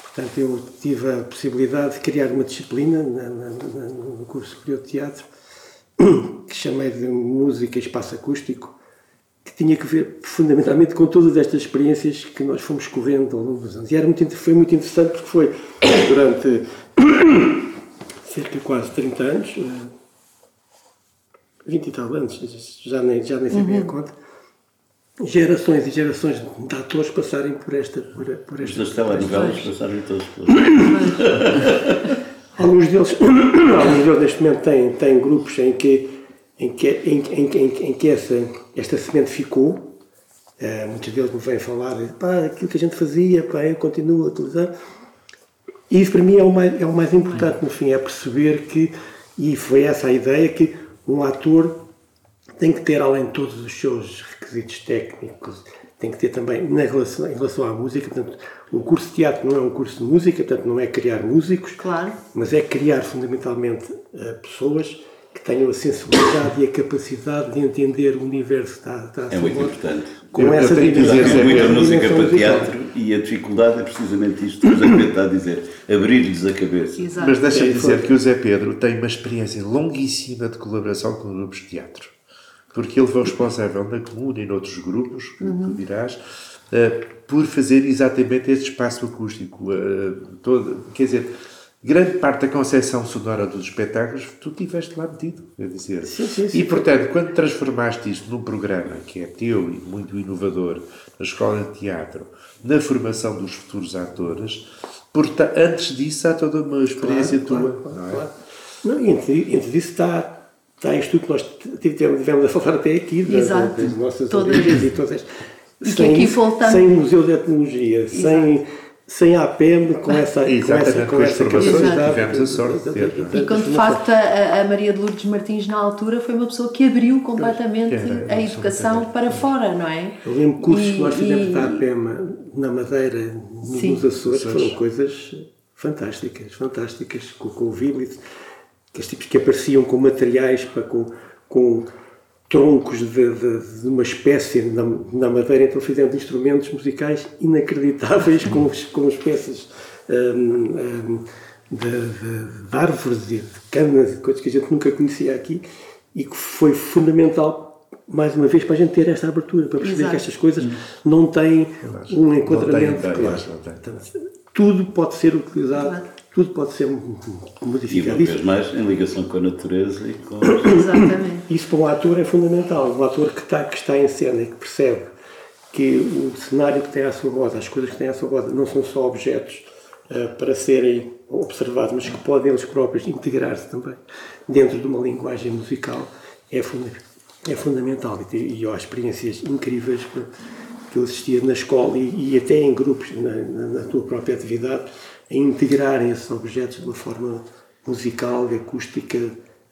Portanto, eu tive a possibilidade de criar uma disciplina na- na- na- no curso superior de teatro que chamei de Música e Espaço Acústico, que tinha que ver fundamentalmente com todas estas experiências que nós fomos correndo ao longo dos anos. E era muito, foi muito interessante porque foi durante cerca de quase 30 anos, eh, 20 e tal anos, já nem, já nem sei bem a conta, gerações e gerações de atores passarem por esta. Por, por esta Das telenovelas passaram todos pelas. Alguns deles, alguns deles neste momento têm, têm grupos em que, em que, em, em, em, que essa, esta semente ficou. Eh, muitos deles me vêm falar, pá, aquilo que a gente fazia, pá, eu continuo a utilizar. E isso para mim é o mais, é o mais importante, no fim, é perceber que, e foi essa a ideia, que um ator tem que ter, além de todos os seus requisitos técnicos, tem que ter também, na relação, em relação à música, portanto, um curso de teatro não é um curso de música, portanto, não é criar músicos, Claro. mas é criar fundamentalmente eh, pessoas que tenham a sensibilidade e a capacidade de entender o universo da, da É muito importante. com Eu- eu essa tenho que dimensão- dizer, muita música para teatro e a dificuldade é precisamente isto que o Zé Pedro está a dizer, abrir-lhes a cabeça. Exato. Mas deixa-me É, dizer foi. que o Zé Pedro tem uma experiência longuíssima de colaboração com grupos de teatro. Porque ele foi responsável na Comuna e noutros grupos, que tu dirás, eh, por fazer exatamente este espaço acústico. eh, todo, quer dizer, grande parte da concepção sonora dos espetáculos tu tiveste lá metido. Quer dizer. Sim, sim, sim. E, portanto, quando transformaste isto num programa que é teu e muito inovador, na escola de teatro, na formação dos futuros atores, antes disso há toda uma experiência Claro, tua. claro, não é? claro. Não, entre, entre isso está, está isto tudo que nós tivemos, tivemos a falar até aqui, da- Exato. das nossas Todas. origens e todas. E que aqui voltamos- Sem museu de etnologia, sem, sem a APM, com essa, com Exatamente, essa, com essa que capacidade tivemos a sorte de ter, não é? E quando de facto a, a Maria de Lourdes Martins na altura foi uma pessoa que abriu completamente Era, a educação para fora, não é? Eu lembro cursos que E- nós fizemos e- da APEMA na Madeira, Sim. nos Açores, foram coisas fantásticas, fantásticas, com, com o Viblis, aqueles tipos que apareciam com materiais, para, com, com troncos de, de- de uma espécie na, na Madeira, então fizemos instrumentos musicais inacreditáveis com, com as peças hum, hum, de, de- de árvores e de canas, e coisas que a gente nunca conhecia aqui, e que foi fundamental mais uma vez para a gente ter esta abertura, para perceber Exato. que estas coisas não têm um enquadramento claro. tudo pode ser utilizado, Claro. Tudo pode ser E uma modificado. vez mais em ligação com a natureza e com. Exatamente. isso para um ator é fundamental. Um ator que está, que está em cena e que percebe que o cenário que tem à sua volta, as coisas que têm à sua volta, não são só objetos eh, para serem observados, mas que podem eles próprios integrar-se também dentro de uma linguagem musical, é, funda é fundamental. E, e há experiências incríveis que, que eu assistia na escola e, e até em grupos, na, na- na tua própria atividade, a integrarem esses objetos de uma forma musical, acústica,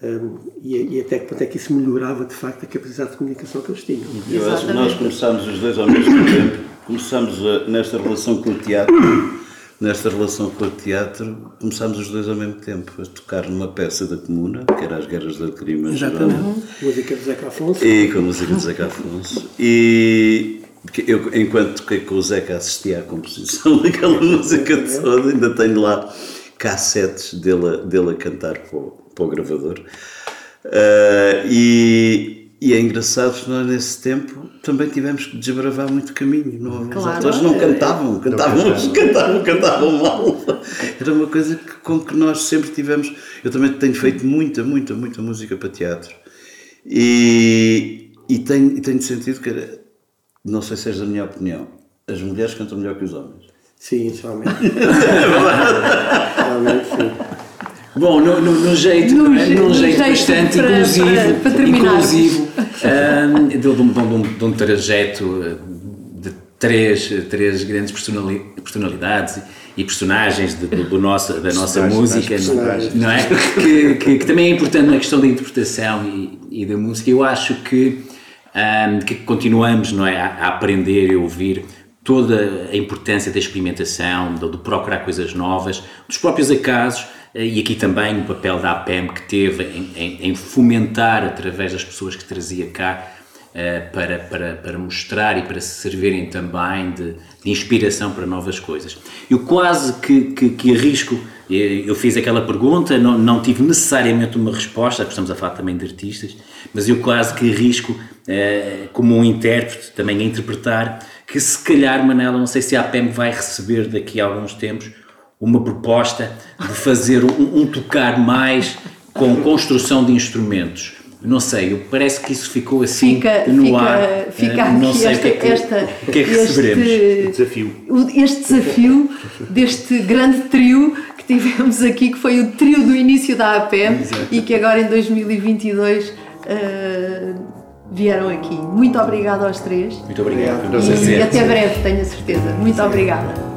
hum, e, e até que ponto é que isso melhorava de facto a capacidade de comunicação que eles tinham. Eu acho que nós começámos os dois ao mesmo tempo. Começámos a- nesta relação com o teatro. Nesta relação com o teatro, começámos os dois ao mesmo tempo a tocar numa peça da Comuna, que era As Guerras da Crima. Exatamente. Música de Zeca Afonso. E com a música de Zeca Afonso. E eu, enquanto toquei com o Zeca, assistia à composição daquela música toda, ainda tenho lá cassetes dele, a- dele a cantar para o, para o gravador. Ah, e, e é engraçado que nós, nesse tempo, também tivemos que desbravar muito caminho. Não, Os Claro. atores não cantavam, cantavam, cantavam, cantavam mal. Era uma coisa que, com que nós sempre tivemos. Eu também tenho feito muita, muita, muita música para teatro. E, e, tenho, e tenho sentido que, era- não sei se és da minha opinião, as mulheres cantam melhor que os homens. Sim. Realmente sim. Bom, no, no, no jeito, No é? num no jeito, jeito bastante para- inclusivo, para- para inclusivo ahm, de, de um, de um- de um trajeto de três, três grandes personali- personalidades e personagens de- do, do nosso, da nossa música, personagens. não é? Que, que- que também é importante na questão da interpretação e, e da música. Eu acho que, ahm, que continuamos não é, a, aprender e ouvir toda a importância da experimentação, do, de procurar coisas novas, dos próprios acasos, eh, e aqui também o papel da APEM que teve em, em- em fomentar, através das pessoas que trazia cá, eh, para, para, para mostrar e para se servirem também de, de inspiração para novas coisas. Eu quase que, que, que arrisco, eh, eu fiz aquela pergunta, não, não tive necessariamente uma resposta, porque estamos a falar também de artistas, mas eu quase que arrisco, eh, como um intérprete, também a interpretar, que se calhar, Manela, não sei se a APEM vai receber daqui a alguns tempos uma proposta de fazer um, um tocar mais com construção de instrumentos. Não sei, eu- parece que isso ficou assim Fica, no fica, ar. fica Eh, não aqui sei esta, o que é que, esta, o que, é que receberemos. este, Desafio. o- este desafio deste grande trio que tivemos aqui, que foi o trio do início da APM e que agora em 2022 eh, vieram aqui. Muito obrigada aos três Muito obrigado. e até breve, tenho a certeza. Muito obrigada.